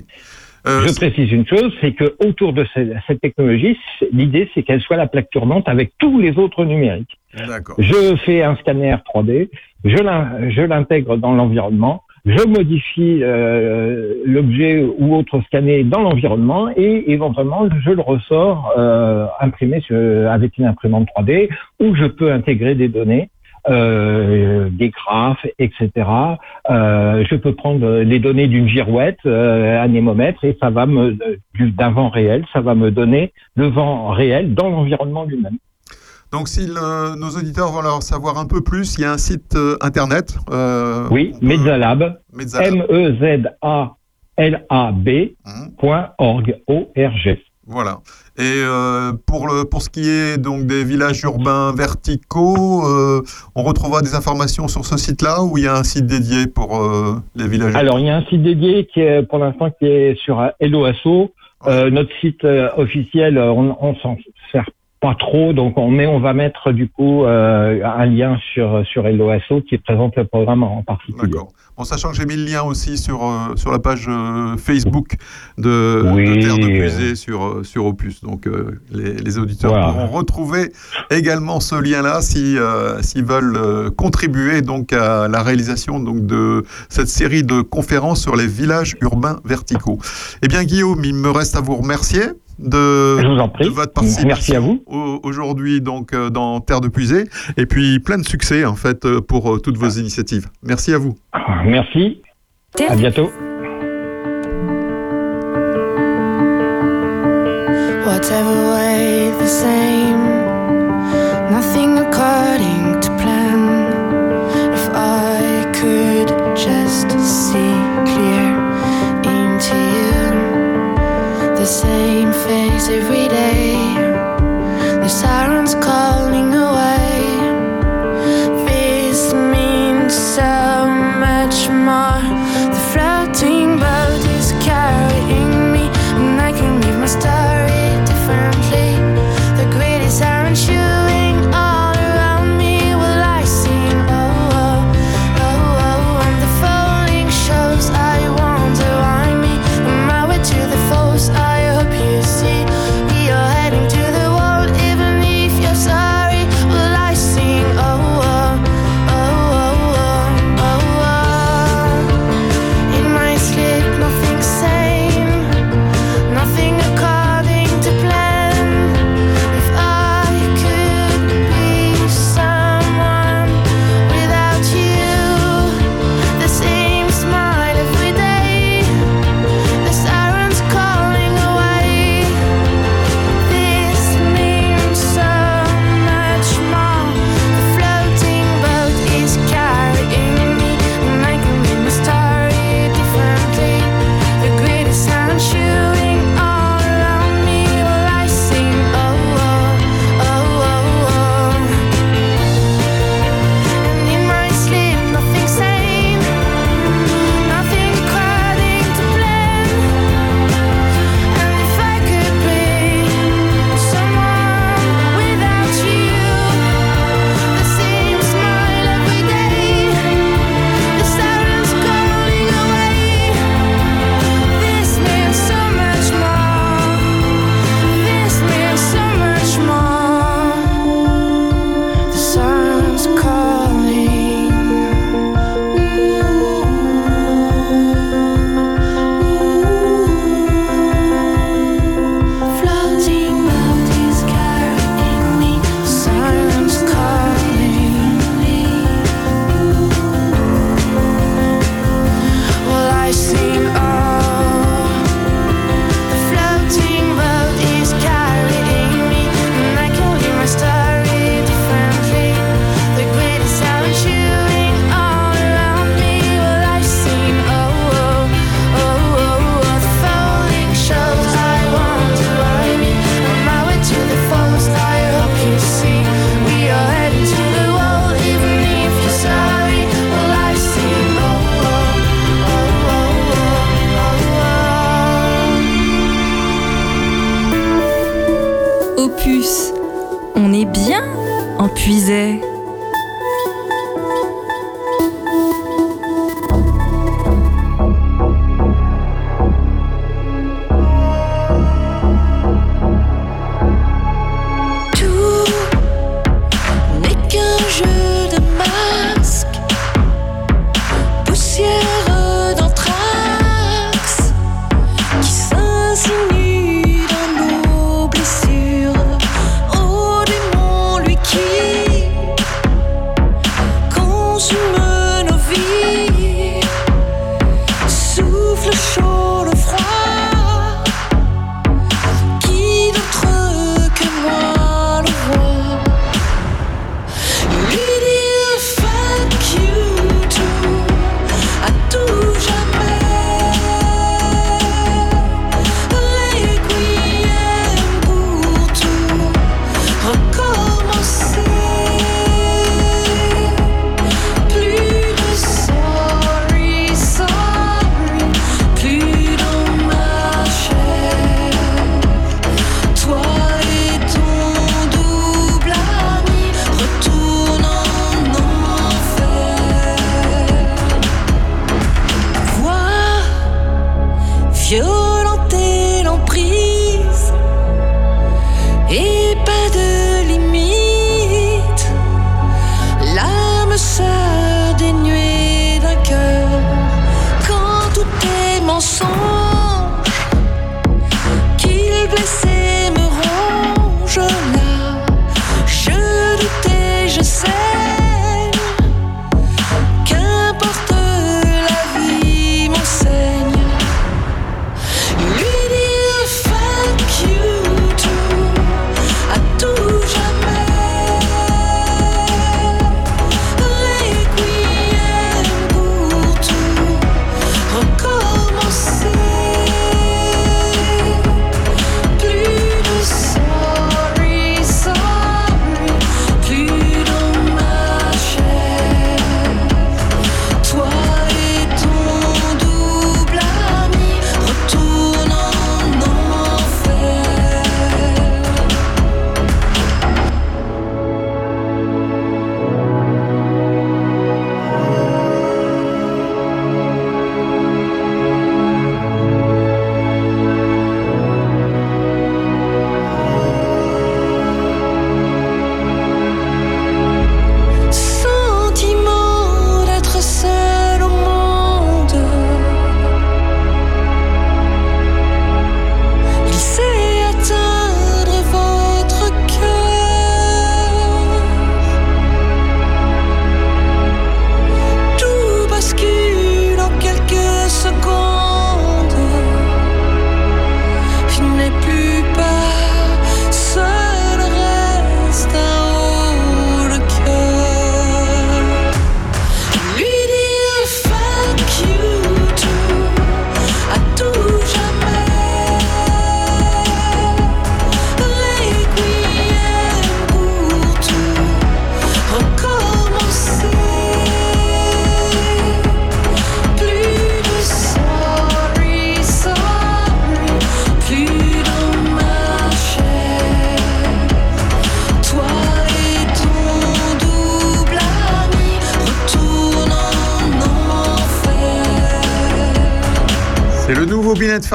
Euh, je précise une chose, c'est que autour de cette technologie, l'idée c'est qu'elle soit la plaque tournante avec tous les autres numériques. Je fais un scanner 3D, je l'intègre dans l'environnement, je modifie euh, l'objet ou autre scanné dans l'environnement et éventuellement je le ressors euh, imprimé avec une imprimante 3D où je peux intégrer des données euh, des graphes, etc. Euh, je peux prendre les données d'une girouette, euh, anémomètre, et ça va me d'un vent réel, ça va me donner le vent réel dans l'environnement lui-même. Donc, si nos auditeurs veulent en savoir un peu plus, il y a un site euh, internet. Euh, oui, Mezzalab. M-E-Z-A-L-A-B.org. O-R-G. Voilà. Et euh, pour, le, pour ce qui est donc des villages urbains verticaux, euh, on retrouvera des informations sur ce site-là ou il y a un site dédié pour euh, les villages Alors, il y a un site dédié qui est pour l'instant qui est sur Hello Asso. Euh, notre site euh, officiel, on, on pas trop, donc on, mais on va mettre du coup euh, un lien sur sur Asso qui présente le programme en particulier. D'accord. En sachant que j'ai mis le lien aussi sur, euh, sur la page euh, Facebook de, Oui, de Terre de. Puisée sur, sur Opus. Donc les, les auditeurs Voilà. pourront retrouver également ce lien-là si, s'ils veulent contribuer donc à la réalisation donc, de cette série de conférences sur les villages urbains verticaux. Eh bien Guillaume, il me reste à vous remercier de, Je vous en prie. de votre participation Merci à vous. au- aujourd'hui donc euh, dans Terre de Puisée et puis plein de succès en fait euh, pour euh, toutes vos initiatives. Merci à vous. Merci. À bientôt. Every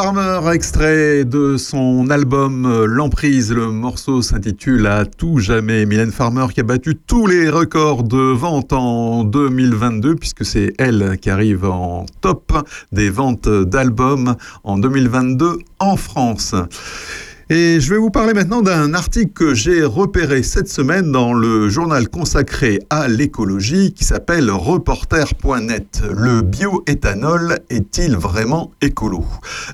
Farmer, extrait de son album euh, L'Emprise. Le morceau s'intitule À tout jamais. Mylène Farmer qui a battu tous les records de vente en 2022, puisque c'est elle qui arrive en top des ventes d'albums en 2022 en France. Et je vais vous parler maintenant d'un article que j'ai repéré cette semaine dans le journal consacré à l'écologie qui s'appelle reporter.net. Le bioéthanol est-il vraiment écolo?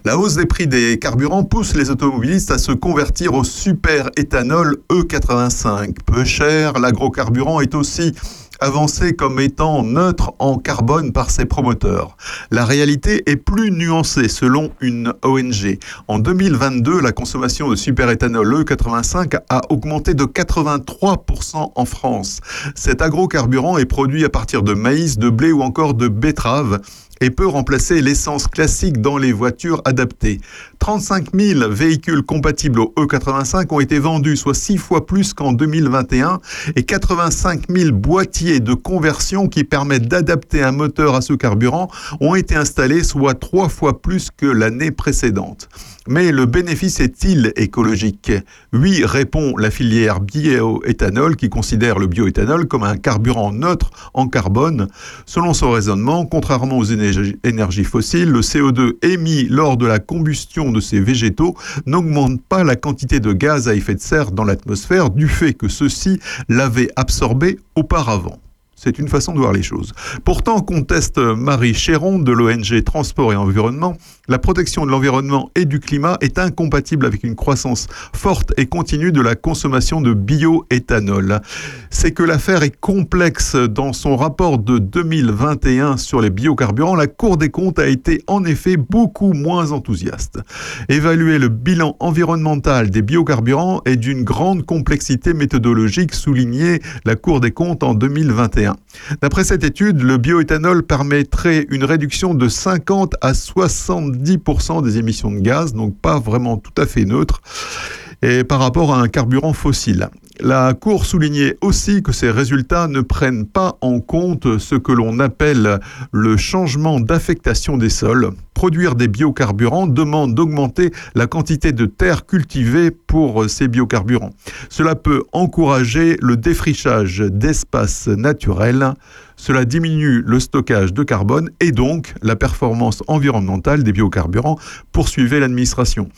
La hausse des prix des carburants pousse les automobilistes à se convertir au super éthanol E85. Peu cher, l'agrocarburant est aussi avancé comme étant neutre en carbone par ses promoteurs. La réalité est plus nuancée selon une ONG. En 2022, la consommation de superéthanol E85 a augmenté de 83% en France. Cet agrocarburant est produit à partir de maïs, de blé ou encore de betterave et peut remplacer l'essence classique dans les voitures adaptées. 35 000 véhicules compatibles au E85 ont été vendus, soit 6 fois plus qu'en 2021, et 85 000 boîtiers de conversion qui permettent d'adapter un moteur à ce carburant ont été installés, soit 3 fois plus que l'année précédente. Mais le bénéfice est-il écologique? Oui, répond la filière bioéthanol qui considère le bioéthanol comme un carburant neutre en carbone. Selon son raisonnement, contrairement aux énergies fossiles, le CO2 émis lors de la combustion de ces végétaux n'augmente pas la quantité de gaz à effet de serre dans l'atmosphère du fait que ceux-ci l'avaient absorbé auparavant. C'est une façon de voir les choses. Pourtant, conteste Marie Chéron de l'ONG Transport et Environnement, la protection de l'environnement et du climat est incompatible avec une croissance forte et continue de la consommation de bioéthanol. C'est que l'affaire est complexe. Dans son rapport de 2021 sur les biocarburants, la Cour des comptes a été en effet beaucoup moins enthousiaste. Évaluer le bilan environnemental des biocarburants est d'une grande complexité méthodologique, soulignée la Cour des comptes en 2021. D'après cette étude, le bioéthanol permettrait une réduction de 50 à 70% des émissions de gaz, donc pas vraiment tout à fait neutre, par rapport à un carburant fossile. La Cour soulignait aussi que ces résultats ne prennent pas en compte ce que l'on appelle le changement d'affectation des sols. Produire des biocarburants demande d'augmenter la quantité de terre cultivée pour ces biocarburants. Cela peut encourager le défrichage d'espaces naturels. Cela diminue le stockage de carbone et donc la performance environnementale des biocarburants, poursuivait l'administration.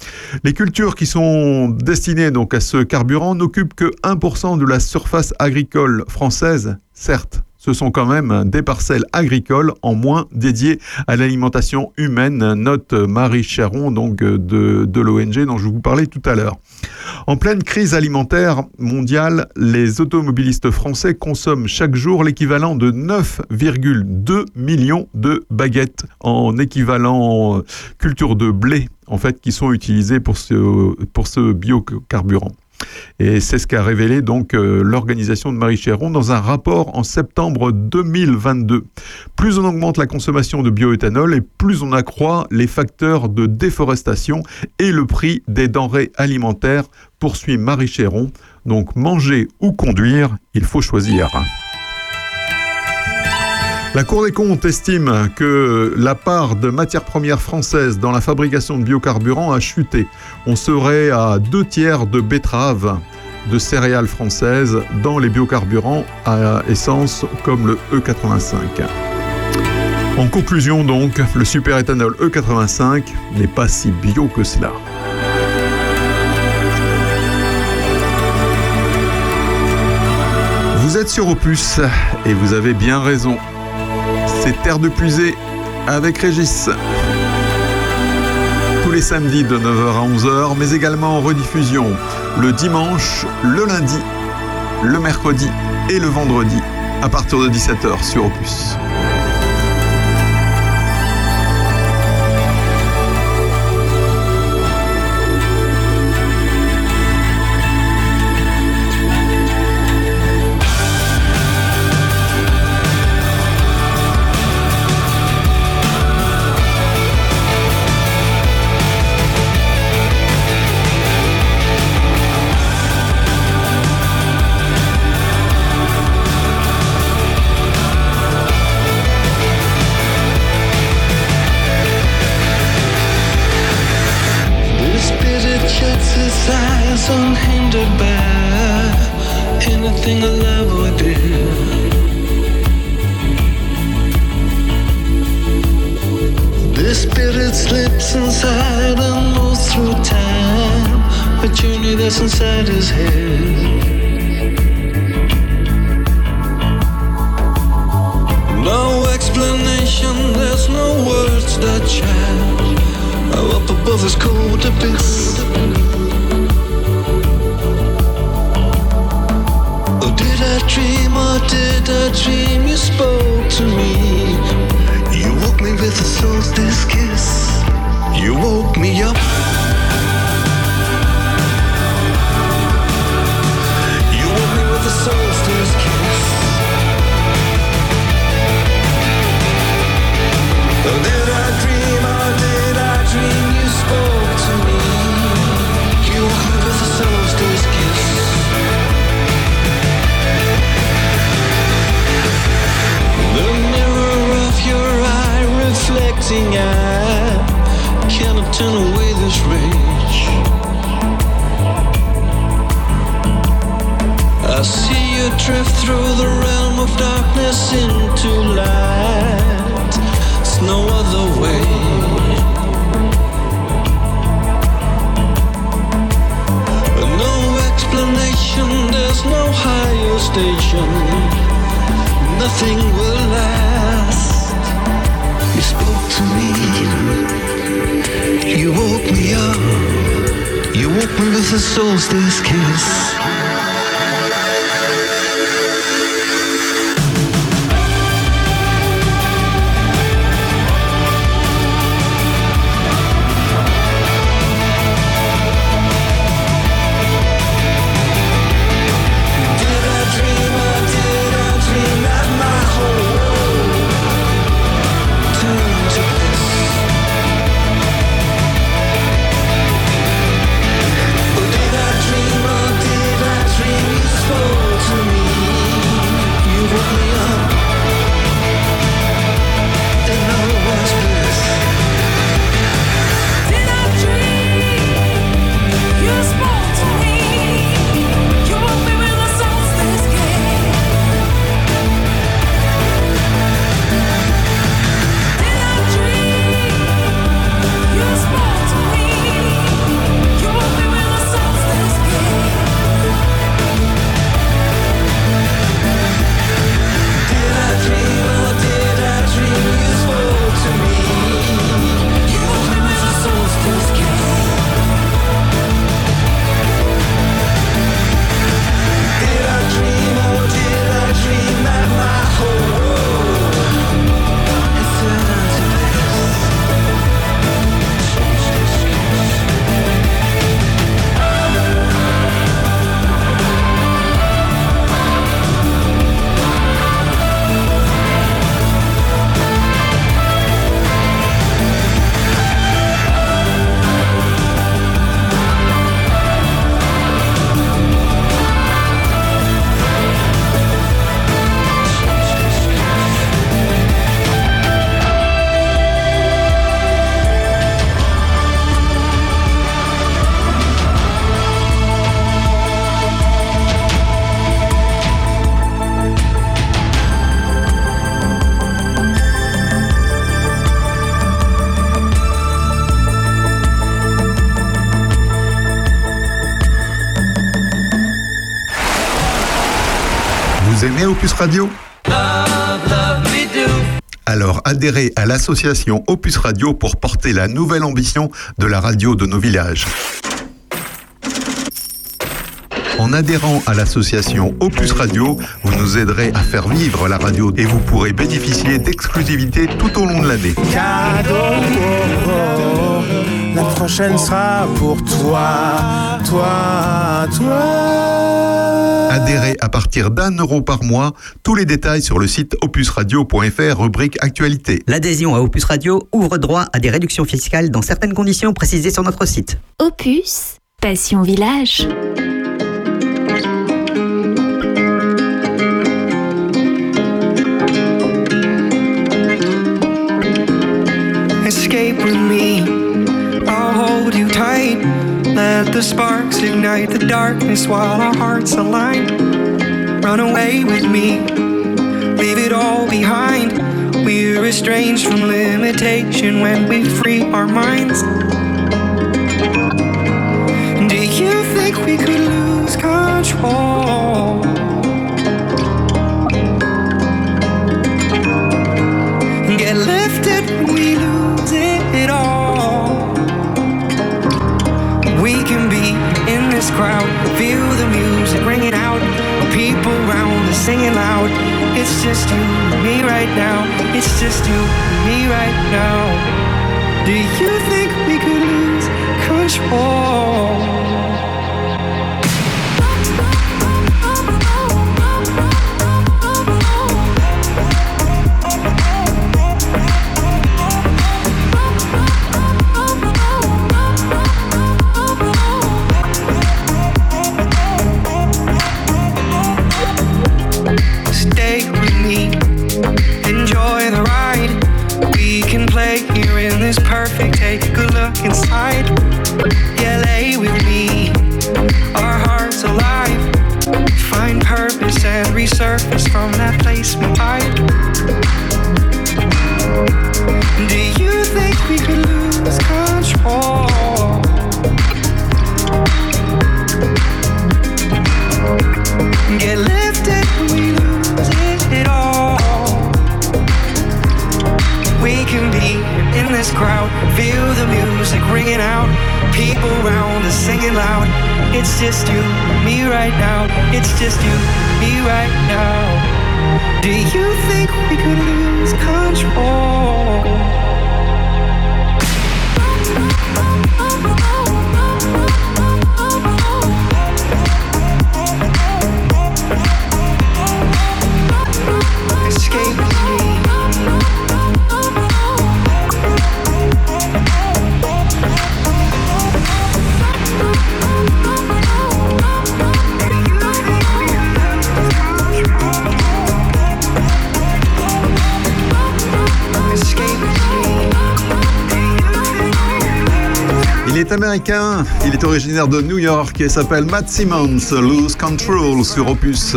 Les cultures qui sont destinées à ce carburant n'occupent que 1% de la surface agricole française, certes, ce sont quand même des parcelles agricoles en moins dédiées à l'alimentation humaine, note Marie Chéron donc de, l'ONG dont je vous parlais tout à l'heure. En pleine crise alimentaire mondiale, les automobilistes français consomment chaque jour l'équivalent de 9,2 millions de baguettes en équivalent culture de blé en fait qui sont utilisées pour ce biocarburant. Et c'est ce qu'a révélé donc euh, l'organisation de Marie Chéron dans un rapport en septembre 2022. Plus on augmente la consommation de bioéthanol et plus on accroît les facteurs de déforestation et le prix des denrées alimentaires, poursuit Marie Chéron. Donc manger ou conduire, il faut choisir. La Cour des comptes estime que la part de matières premières françaises dans la fabrication de biocarburants a chuté. On serait à deux tiers de betteraves de céréales françaises dans les biocarburants à essence comme le E85. En conclusion donc, le superéthanol E85 n'est pas si bio que cela. Vous êtes sur Opus et vous avez bien raison Terre de Puisée avec Régis. Tous les samedis de 9h à 11h, mais également en rediffusion le dimanche, le lundi, le mercredi et le vendredi à partir de 17h sur Opus. Journey inside his head. No explanation, there's no words that child. Up above is cold abyss. Oh, did I dream or did I dream you spoke to me? You woke me with a solstice kiss. You woke me up. I cannot turn away this rage I see you drift through the realm of darkness into light. It's no other way. No explanation, there's no higher station. Nothing will last. You woke me up, you woke me with a solstice kiss. Radio Alors adhérez à l'association Opus Radio pour porter la nouvelle ambition de la radio de nos villages. En adhérant à l'association Opus Radio, vous nous aiderez à faire vivre la radio et vous pourrez bénéficier d'exclusivités tout au long de l'année. La prochaine sera pour toi, toi, toi. Adhérez à partir d'un euro par mois. Tous les détails sur le site opusradio.fr, rubrique Actualité. L'adhésion à Opus Radio ouvre droit à des réductions fiscales dans certaines conditions précisées sur notre site. Opus, Passion Village. Let the sparks ignite the darkness while our hearts align. Run away with me, leave it all behind. We're estranged from limitation when we free our minds. Do you think we could lose control? Crowd, feel the music ringing out. People round us singing loud. It's just you and me right now. It's just you and me right now. Do you think we could lose control? Inside. Lay with me, our hearts alive. Find purpose and resurface from that place we hide. Do you think we could People around us singing loud. It's just you, me right now. It's just you, me right now. Do you think we could lose control? Américain, il est originaire de New York et s'appelle Matt Simmons, Lose Control sur Opus.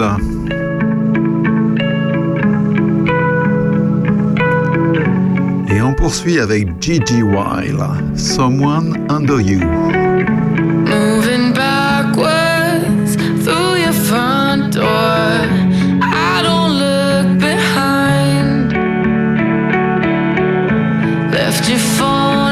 Et on poursuit avec Gigi Weil, Someone Under You. Moving backwards through your front door. Left your phone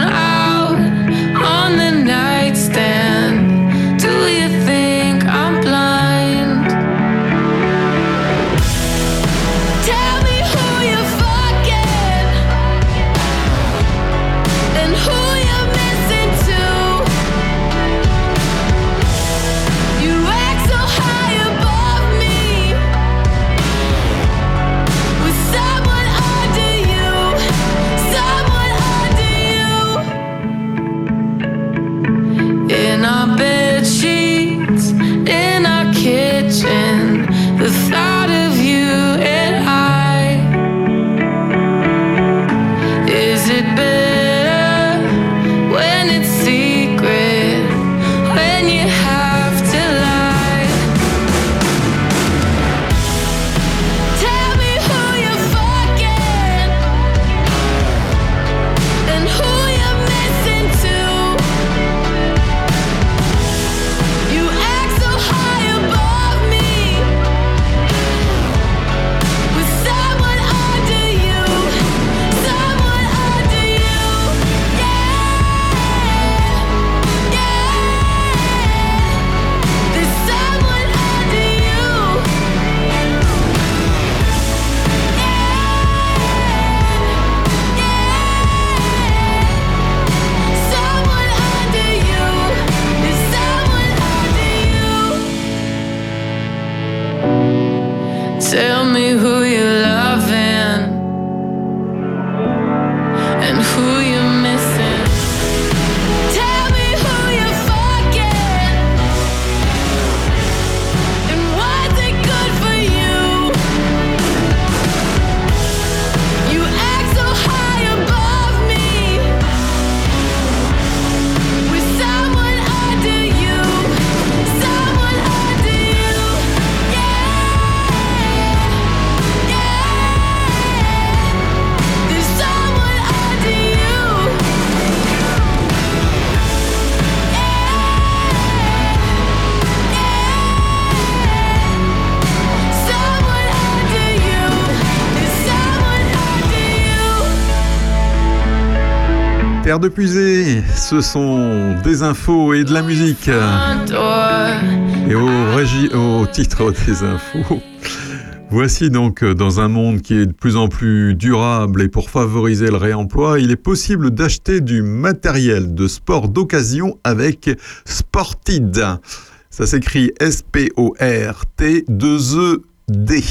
ce sont des infos et de la musique. Et au, au titre des infos, voici donc dans un monde qui est de plus en plus durable et pour favoriser le réemploi, il est possible d'acheter du matériel de sport d'occasion avec Sportid. Ça s'écrit S-P-O-R-T-2-E-D.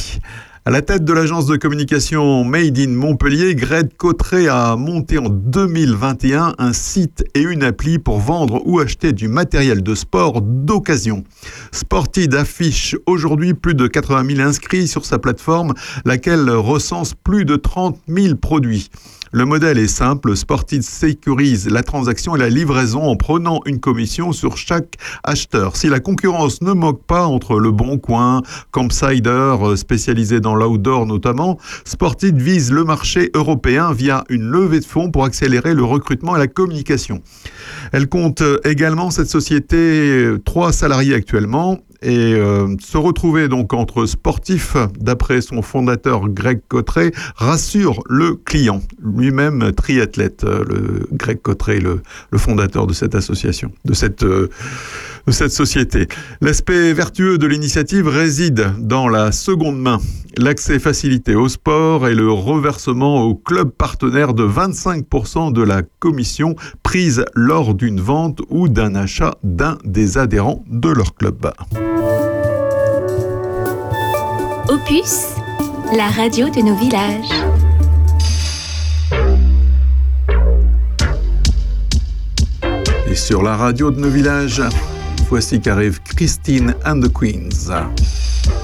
À la tête de l'agence de communication Made in Montpellier, Greg Cotteret a monté en 2021 un site et une appli pour vendre ou acheter du matériel de sport d'occasion. Sportid affiche aujourd'hui plus de 80 000 inscrits sur sa plateforme, laquelle recense plus de 30 000 produits. Le modèle est simple, Sportid sécurise la transaction et la livraison en prenant une commission sur chaque acheteur. Si la concurrence ne moque pas entre Le Bon Coin, Campsider, euh, spécialisé dans l'outdoor notamment, Sportid vise le marché européen via une levée de fonds pour accélérer le recrutement et la communication. Elle compte également, cette société, trois salariés actuellement et euh, se retrouver donc entre sportifs, d'après son fondateur Greg Cotteret, rassure le client, lui-même triathlète, euh, Greg Cotteret, le, le, fondateur de cette association, de cette euh, de cette société. L'aspect vertueux de l'initiative réside dans la seconde main, l'accès facilité au sport et le reversement au club partenaire de 25% de la commission prise lors d'une vente ou d'un achat d'un des adhérents de leur club. Opus, la radio de nos villages. Et sur la radio de nos villages, voici qu'arrive Christine and the Queens.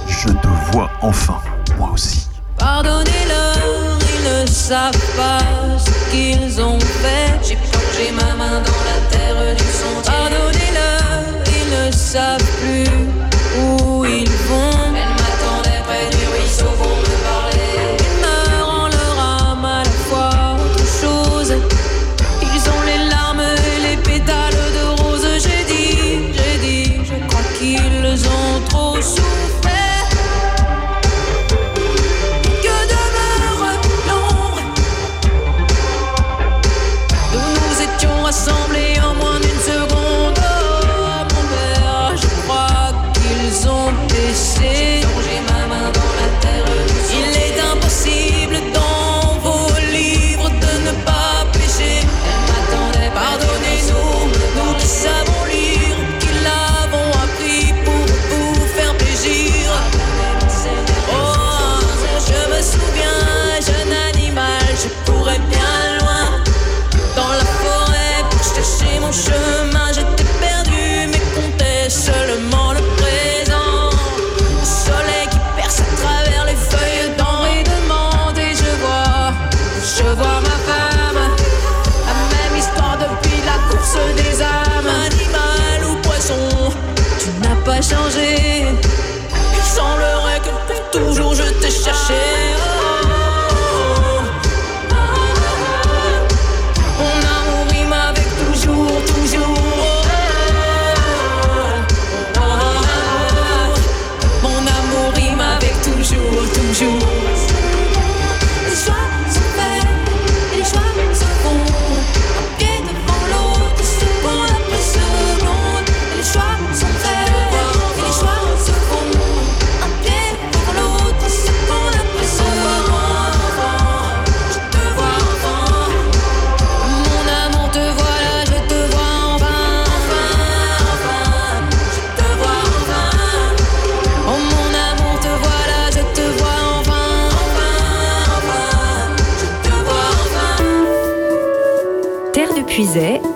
Je te vois enfin, moi aussi. Pardonnez-leur, ils ne savent pas ce qu'ils ont fait. J'ai plongé ma main dans la terre du sentier. Pardonnez-leur, ils ne savent plus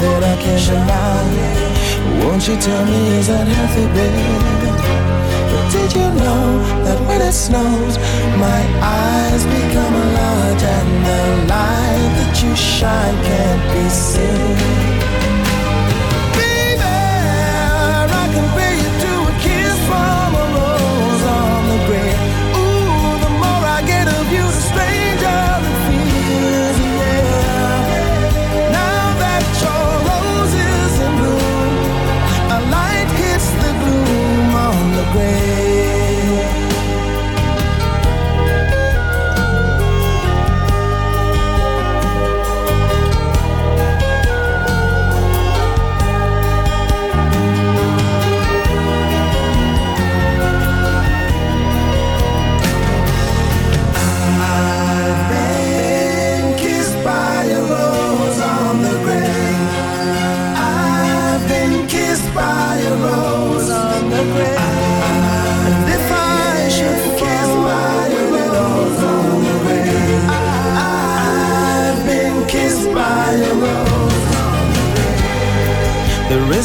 That I can't deny. Won't you tell me is that healthy, baby? But did you know that when it snows, my eyes become a large and the light that you shine can't be seen?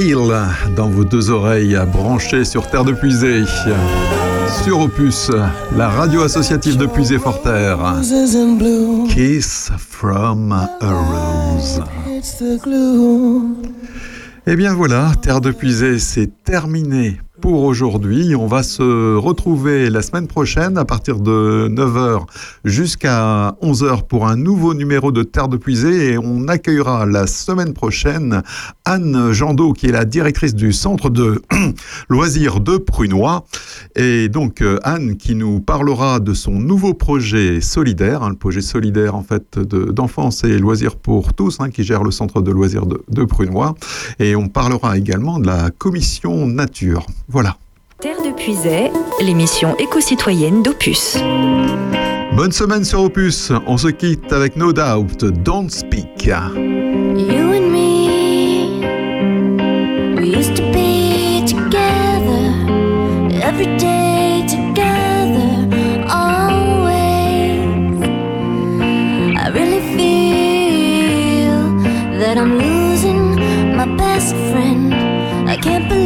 Seal dans vos deux oreilles branchées sur Terre de Puisée. Sur Opus, la radio associative de Puisée-Forterre. Rose is in bloom, Kiss from a Rose. gloom. Eh bien voilà, Terre de Puisée, c'est terminé pour aujourd'hui. On va se retrouver la semaine prochaine à partir de 9h jusqu'à 11h pour un nouveau numéro de Terre de Puisée et on accueillera la semaine prochaine Anne Jandot qui est la directrice du centre de loisirs de Prunois et donc euh, Anne qui nous parlera de son nouveau projet solidaire, hein, le projet solidaire en fait de- d'enfance et loisirs pour tous hein, qui gère le centre de loisirs de, de Prunois et on parlera également de la commission nature. Voilà. Terre de Puisay, l'émission éco-citoyenne d'Opus. Bonne semaine sur Opus. On se quitte avec No Doubt, Don't Speak. You and me, we used to be together every day together, always. I really feel that I'm losing my best friend. I can't believe